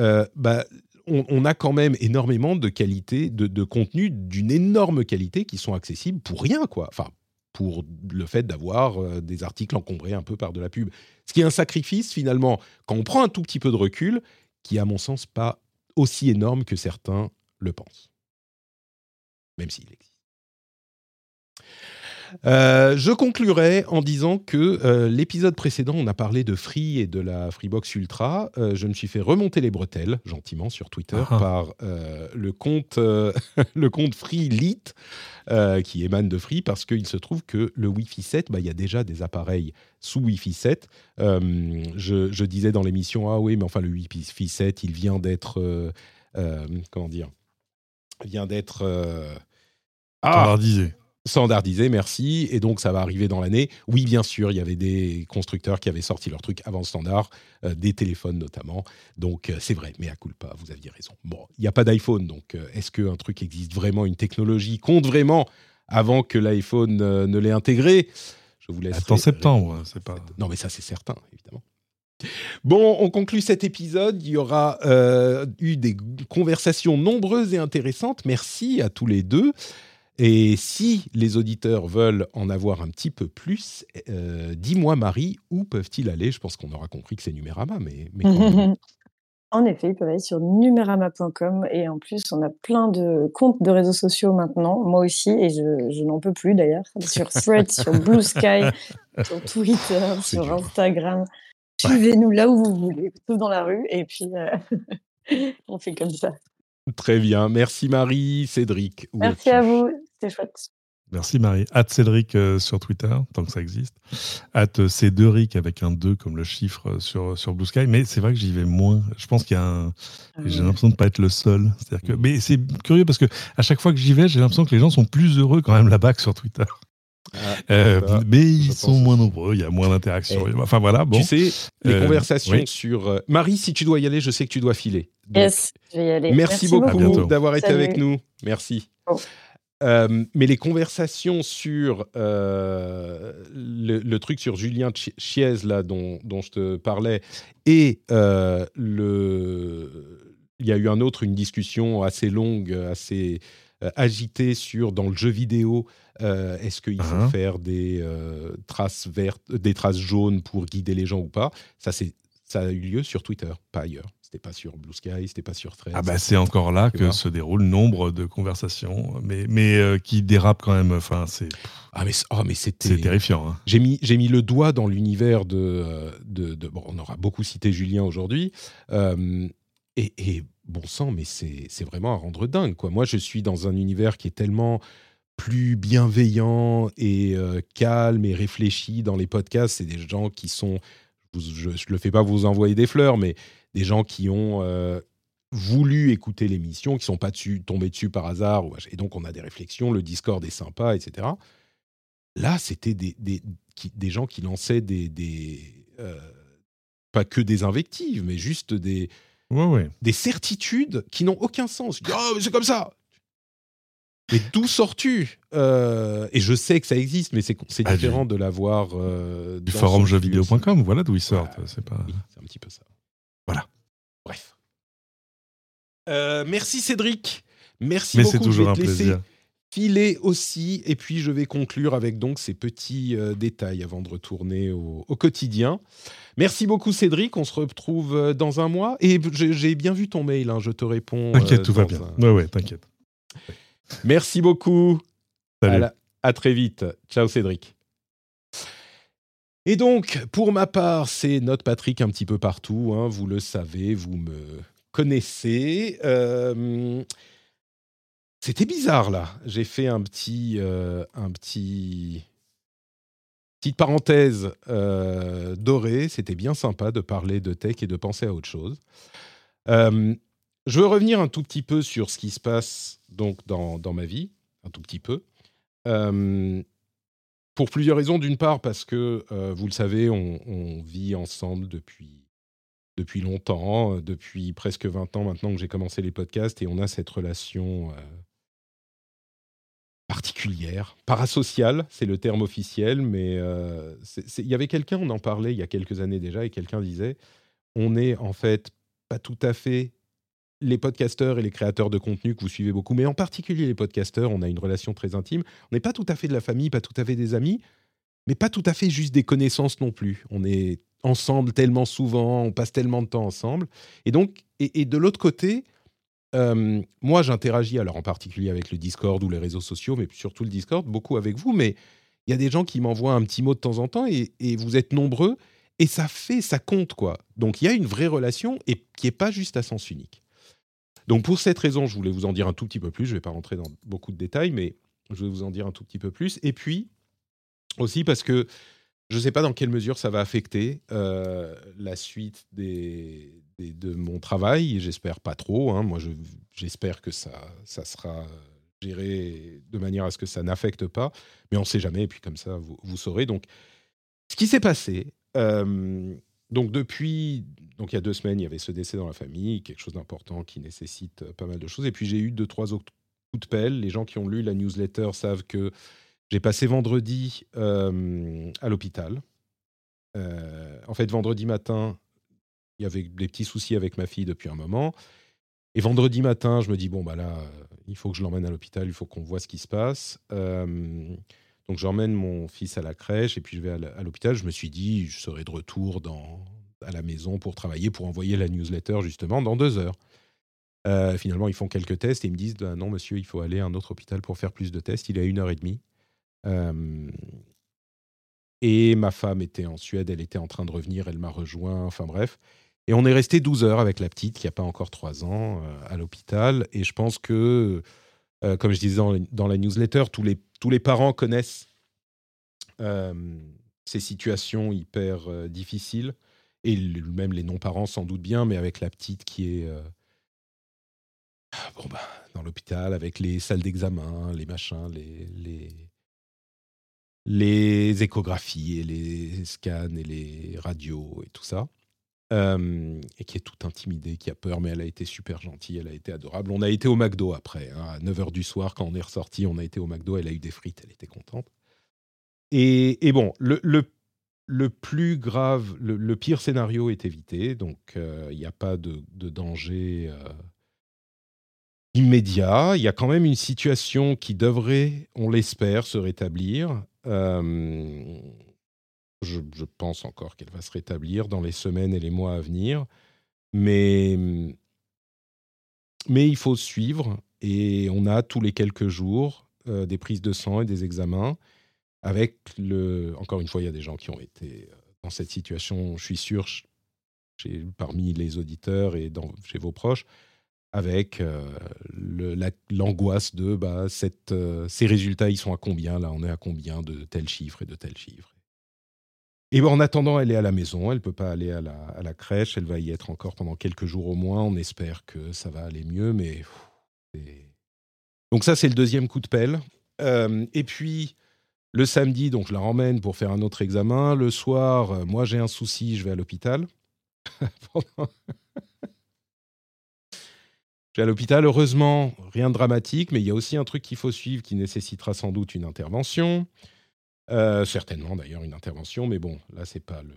euh, bah, on, a quand même énormément de de contenu d'une énorme qualité qui sont accessibles pour rien, quoi. Enfin, pour le fait d'avoir euh, des articles encombrés un peu par de la pub. Ce qui est un sacrifice, finalement, quand on prend un tout petit peu de recul, qui est, à mon sens, pas aussi énorme que certains le pensent. Même s'il existe. Euh, je conclurai en disant que euh, l'épisode précédent, on a parlé de Free et de la Freebox Ultra. Euh, je me suis fait remonter les bretelles, gentiment, sur Twitter, ah. par le, compte, le compte Free Lite, qui émane de Free, parce qu'il se trouve que le Wi-Fi 7, bah, il y a déjà des appareils sous Wi-Fi 7. Je, je, disais dans l'émission, ah oui, mais enfin, le Wi-Fi 7, il vient d'être. comment dire Vient d'être. Ah, standardisé, merci. Et donc, ça va arriver dans l'année. Oui, bien sûr, il y avait des constructeurs qui avaient sorti leur truc avant le standard, euh, des téléphones notamment. Donc, euh, c'est vrai, mais à culpa, vous aviez raison. Bon, il n'y a pas d'iPhone, donc euh, est-ce qu'un truc existe vraiment, une technologie compte vraiment avant que l'iPhone ne l'ait intégré? Je vous laisse. Attends septembre, c'est pas. Non, mais ça, c'est certain, évidemment. Bon, on conclut cet épisode. Il y aura eu des conversations nombreuses et intéressantes. Merci à tous les deux. Et si les auditeurs veulent en avoir un petit peu plus, euh, dis-moi Marie, où peuvent-ils aller? Je pense qu'on aura compris que c'est Numérama, mais, mais En effet, ils peuvent aller sur numérama.com et en plus, on a plein de comptes de réseaux sociaux maintenant, moi aussi, et je, n'en peux plus d'ailleurs, sur Threads, sur Blue Sky, sur Twitter, sur Instagram. Suivez-nous là où vous voulez, tout dans la rue, et puis euh, on fait comme ça. Très bien, merci Marie, Cédric. Merci à vous, c'était chouette. Merci Marie. Hâte Cédric euh, sur Twitter, tant que ça existe. Hâte euh, Cédric avec un 2 comme le chiffre euh, sur, sur Blue Sky. Mais c'est vrai que j'y vais moins. Je pense qu'il y a un. Ah j'ai l'impression de ne pas être le seul. C'est-à-dire que... Mais c'est curieux parce que à chaque fois que j'y vais, j'ai l'impression que les gens sont plus heureux quand même là-bas que sur Twitter. Ah, mais ils sont moins nombreux, il y a moins d'interactions. Eh, enfin voilà, bon. Tu sais, les conversations sur. Marie, si tu dois y aller, je sais que tu dois filer. yes, je vais y aller. Merci, beaucoup d'avoir été avec nous. Merci. Euh, mais les conversations sur euh, le, truc sur Julien Chiez là dont, dont, je te parlais et euh, le il y a eu un autre une discussion assez longue assez agitée sur dans le jeu vidéo est-ce qu'il faut uh-huh. faire des traces vertes des traces jaunes pour guider les gens ou pas? Ça c'est ça a eu lieu sur Twitter pas ailleurs c'était pas sur Blue Sky, c'était pas sur Threads. Ah bah c'est encore là que se déroulent nombre de conversations, mais, mais euh, qui dérapent quand même. Enfin, c'est. Ah mais, oh, mais c'était. C'est terrifiant. Hein. J'ai mis, j'ai mis le doigt dans l'univers de, euh, de, de, Bon, on aura beaucoup cité Julien aujourd'hui. Euh, et, et, bon sang, mais c'est vraiment à rendre dingue. Quoi. Moi, je suis dans un univers qui est tellement plus bienveillant et calme et réfléchi dans les podcasts. C'est des gens qui sont. Je ne le fais pas vous envoyer des fleurs, mais des gens qui ont euh, voulu écouter l'émission, qui sont pas dessus, tombés dessus par hasard. Et donc, on a des réflexions, le Discord est sympa, etc. Là, c'était des, des, des, gens qui lançaient des... des euh, pas que des invectives, mais juste des, des certitudes qui n'ont aucun sens. Oh, c'est comme ça mais d'où sors-tu euh, Et je sais que ça existe, mais c'est ah, différent de l'avoir. du forum jeuxvideo.com, voilà d'où ils sortent. c'est pas... un petit peu ça. Voilà. Bref. Euh, merci Cédric. Merci Mais beaucoup. c'est toujours un plaisir. Filer aussi, et puis je vais conclure avec donc ces petits euh, détails avant de retourner au, quotidien. Merci beaucoup Cédric, on se retrouve euh, dans un mois. Et j'ai bien vu ton mail, hein, je te réponds. T'inquiète, tout va bien. Ouais, ouais, t'inquiète. Merci beaucoup. Salut. à très vite. Ciao Cédric. Et donc, pour ma part, c'est notre Patrick un petit peu partout. Hein, vous le savez, vous me connaissez. Euh, c'était bizarre là. J'ai fait un petit, euh, un petit, petite parenthèse euh, dorée. C'était bien sympa de parler de tech et de penser à autre chose. Je veux revenir un tout petit peu sur ce qui se passe donc dans, dans ma vie, un tout petit peu. Pour plusieurs raisons. D'une part, parce que, euh, vous le savez, on, vit ensemble depuis, depuis longtemps, euh, depuis presque 20 ans maintenant que j'ai commencé les podcasts, et on a cette relation euh, particulière, parasociale, c'est le terme officiel, mais il y avait quelqu'un, on en parlait il y a quelques années déjà, et quelqu'un disait, on est en fait pas tout à fait les podcasteurs et les créateurs de contenu que vous suivez beaucoup, mais en particulier les podcasteurs, on a une relation très intime. On n'est pas tout à fait de la famille, pas tout à fait des amis, mais pas tout à fait juste des connaissances non plus. On est ensemble tellement souvent, on passe tellement de temps ensemble. Et donc, et, de l'autre côté, euh, moi j'interagis alors en particulier avec le Discord ou les réseaux sociaux, mais surtout le Discord, beaucoup avec vous, mais il y a des gens qui m'envoient un petit mot de temps en temps et, vous êtes nombreux et ça fait, ça compte quoi. Donc il y a une vraie relation et qui n'est pas juste à sens unique. Donc pour cette raison, je voulais vous en dire un tout petit peu plus. Je ne vais pas rentrer dans beaucoup de détails, mais je vais vous en dire un tout petit peu plus. Et puis aussi parce que je ne sais pas dans quelle mesure ça va affecter euh, la suite de mon travail. J'espère pas trop. Hein. Moi, j'espère que ça, sera géré de manière à ce que ça n'affecte pas. Mais on ne sait jamais. Et puis comme ça, vous, vous saurez. Donc, ce qui s'est passé, euh, donc depuis, donc il y a deux semaines, il y avait ce décès dans la famille, quelque chose d'important qui nécessite euh, pas mal de choses. Et puis j'ai eu deux, trois autres coups de pelle. Les gens qui ont lu la newsletter savent que j'ai passé vendredi euh, à l'hôpital. Euh, en fait, vendredi matin, il y avait des petits soucis avec ma fille depuis un moment. Et vendredi matin, je me dis, bon, bah là, il faut que je l'emmène à l'hôpital, il faut qu'on voit ce qui se passe. Donc j'emmène mon fils à la crèche et puis je vais à l'hôpital. Je me suis dit, je serai de retour à la maison pour travailler, pour envoyer la newsletter justement dans deux heures. Euh, finalement, ils font quelques tests et ils me disent bah, non, monsieur, il faut aller à un autre hôpital pour faire plus de tests. Il est à une heure et demie. Euh, et ma femme était en Suède, elle était en train de revenir, elle m'a rejoint, enfin bref. Et on est resté 12 heures avec la petite qui n'a pas encore 3 ans euh, à l'hôpital. Et je pense que, comme je disais dans, la newsletter, tous les, tous les parents connaissent ces situations hyper difficiles et même les non-parents s'en doutent bien, mais avec la petite qui est euh, bah, dans l'hôpital, avec les salles d'examen, les machins, les, échographies et les scans et les radios et tout ça. Euh, et qui est toute intimidée, qui a peur, mais elle a été super gentille, elle a été adorable. On a été au McDo après, hein, à 9h du soir, quand on est ressorti, on a été au McDo, elle a eu des frites, elle était contente. Et, bon, le, plus grave, le, pire scénario est évité, donc euh, il n'y a pas de, danger euh, immédiat. Il y a quand même une situation qui devrait, on l'espère, se rétablir. Je, pense encore qu'elle va se rétablir dans les semaines et les mois à venir, mais, il faut suivre et on a tous les quelques jours des prises de sang et des examens avec le. Encore une fois, il y a des gens qui ont été euh, dans cette situation, je suis sûr, parmi les auditeurs et chez vos proches, avec euh, l'angoisse de bah, euh, ces résultats, ils sont à combien Là, on est à combien de tels chiffres et de tels chiffres et en attendant, elle est à la maison, elle ne peut pas aller à la, crèche, elle va y être encore pendant quelques jours au moins. On espère que ça va aller mieux, mais. donc, ça, c'est le deuxième coup de pelle. et puis, le samedi, donc je la ramène pour faire un autre examen. Le soir, euh, moi j'ai un souci, je vais à l'hôpital. je vais à l'hôpital. Heureusement, rien de dramatique, mais il y a aussi un truc qu'il faut suivre qui nécessitera sans doute une intervention. Euh, certainement d'ailleurs une intervention, mais bon, là c'est pas le,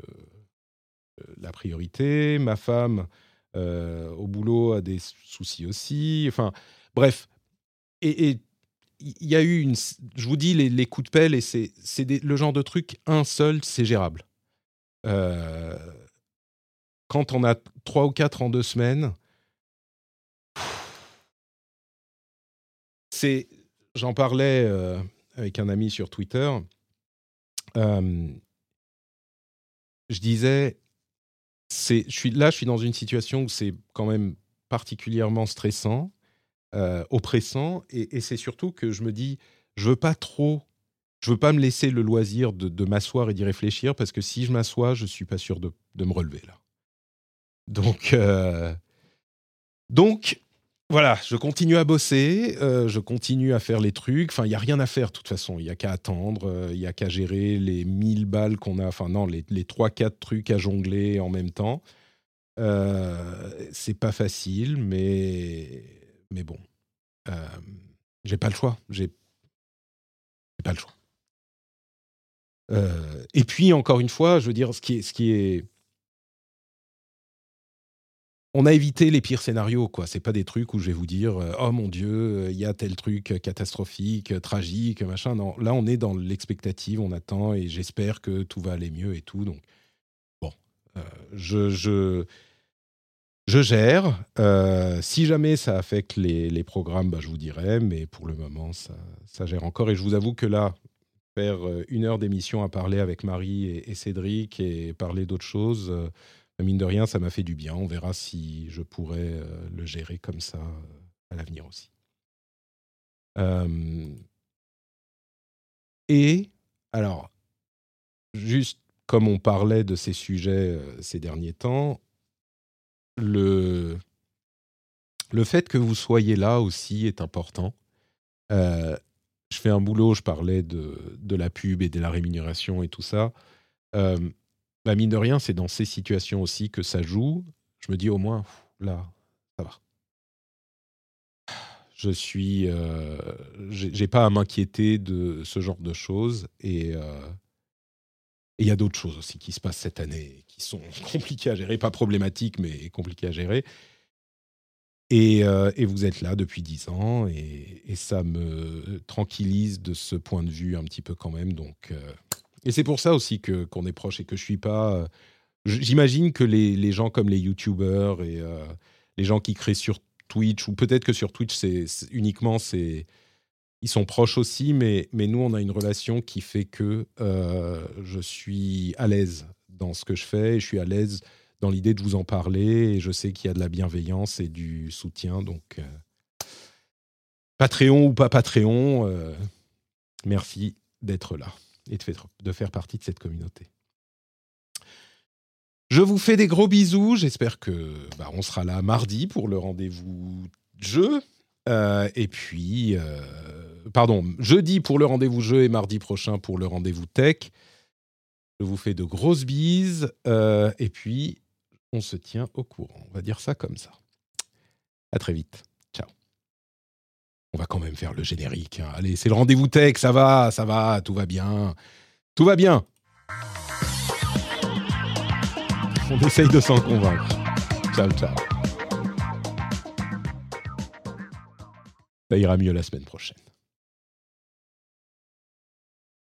la priorité. Ma femme euh, au boulot a des soucis aussi. Enfin, bref. Et, il y a eu une. Je vous dis les, coups de pelle et c'est le genre de truc un seul, c'est gérable. Euh, quand on a trois ou quatre en deux semaines, c'est. J'en parlais euh, avec un ami sur Twitter. Je disais, je suis là, je suis dans une situation où c'est quand même particulièrement stressant oppressant. Et, c'est surtout que je me dis, je veux pas trop, je veux pas me laisser le loisir de, m'asseoir et d'y réfléchir parce que si je m'assois, je suis pas sûr de, me relever là. Donc, euh, donc voilà, je continue à bosser, euh, je continue à faire les trucs. Enfin, il y a rien à faire de toute façon. Il y a qu'à attendre, il y a qu'à gérer les 1000 balles qu'on a. Enfin non, les, les 3-4 trucs à jongler en même temps. c'est pas facile, mais mais bon, euh, j'ai pas le choix. J'ai pas le choix. Euh, et puis encore une fois, je veux dire, ce qui est, on a évité les pires scénarios, quoi. C'est pas des trucs où je vais vous dire, euh, oh mon dieu, il y a tel truc catastrophique, tragique, machin. Non, là on est dans l'expectative, on attend et j'espère que tout va aller mieux et tout. Donc bon, je, je je gère. Euh, si jamais ça affecte les, programmes, bah, je vous dirai, mais pour le moment, ça, gère encore. Et je vous avoue que là, faire euh, une heure d'émission à parler avec Marie et, Cédric et parler d'autres choses, euh, mine de rien, ça m'a fait du bien. On verra si je pourrais le gérer comme ça à l'avenir aussi. et alors, juste comme on parlait de ces sujets ces derniers temps, le, le fait que vous soyez là aussi est important. Euh, je fais un boulot, je parlais de, de, la pub et de la rémunération et tout ça. Euh, bah mine de rien, c'est dans ces situations aussi que ça joue. Je me dis au moins, là, ça va. Je suis, euh, j'ai pas à m'inquiéter de ce genre de choses et euh, Et il y a d'autres choses aussi qui se passent cette année, qui sont compliquées à gérer, pas problématiques, mais compliquées à gérer. Et, euh, vous êtes là depuis dix ans, et, et, ça me tranquillise de ce point de vue un petit peu quand même. Donc, euh, et c'est pour ça aussi que qu'on est proche et que je suis pas. Euh, j'imagine que les, les, gens comme les YouTubers et les gens qui créent sur Twitch, ou peut-être que sur Twitch, c'est uniquement c'est ils sont proches aussi, mais, mais nous, on a une relation qui fait que euh, je suis à l'aise dans ce que je fais, et je suis à l'aise dans l'idée de vous en parler, et je sais qu'il y a de la bienveillance et du soutien. Donc, euh, Patreon ou pas Patreon, euh, merci d'être là et de faire, partie de cette communauté. Je vous fais des gros bisous. J'espère que bah, on sera là mardi pour le rendez-vous jeu. et puis, pardon, jeudi pour le rendez-vous jeu et mardi prochain pour le rendez-vous tech. Je vous fais de grosses bises euh, et puis on se tient au courant. On va dire ça comme ça. À très vite. On va quand même faire le générique. Hein. Allez, c'est le rendez-vous tech, ça va, ça va, tout va bien. Tout va bien. On essaye de s'en convaincre. Ciao, ciao. Ça ira mieux la semaine prochaine.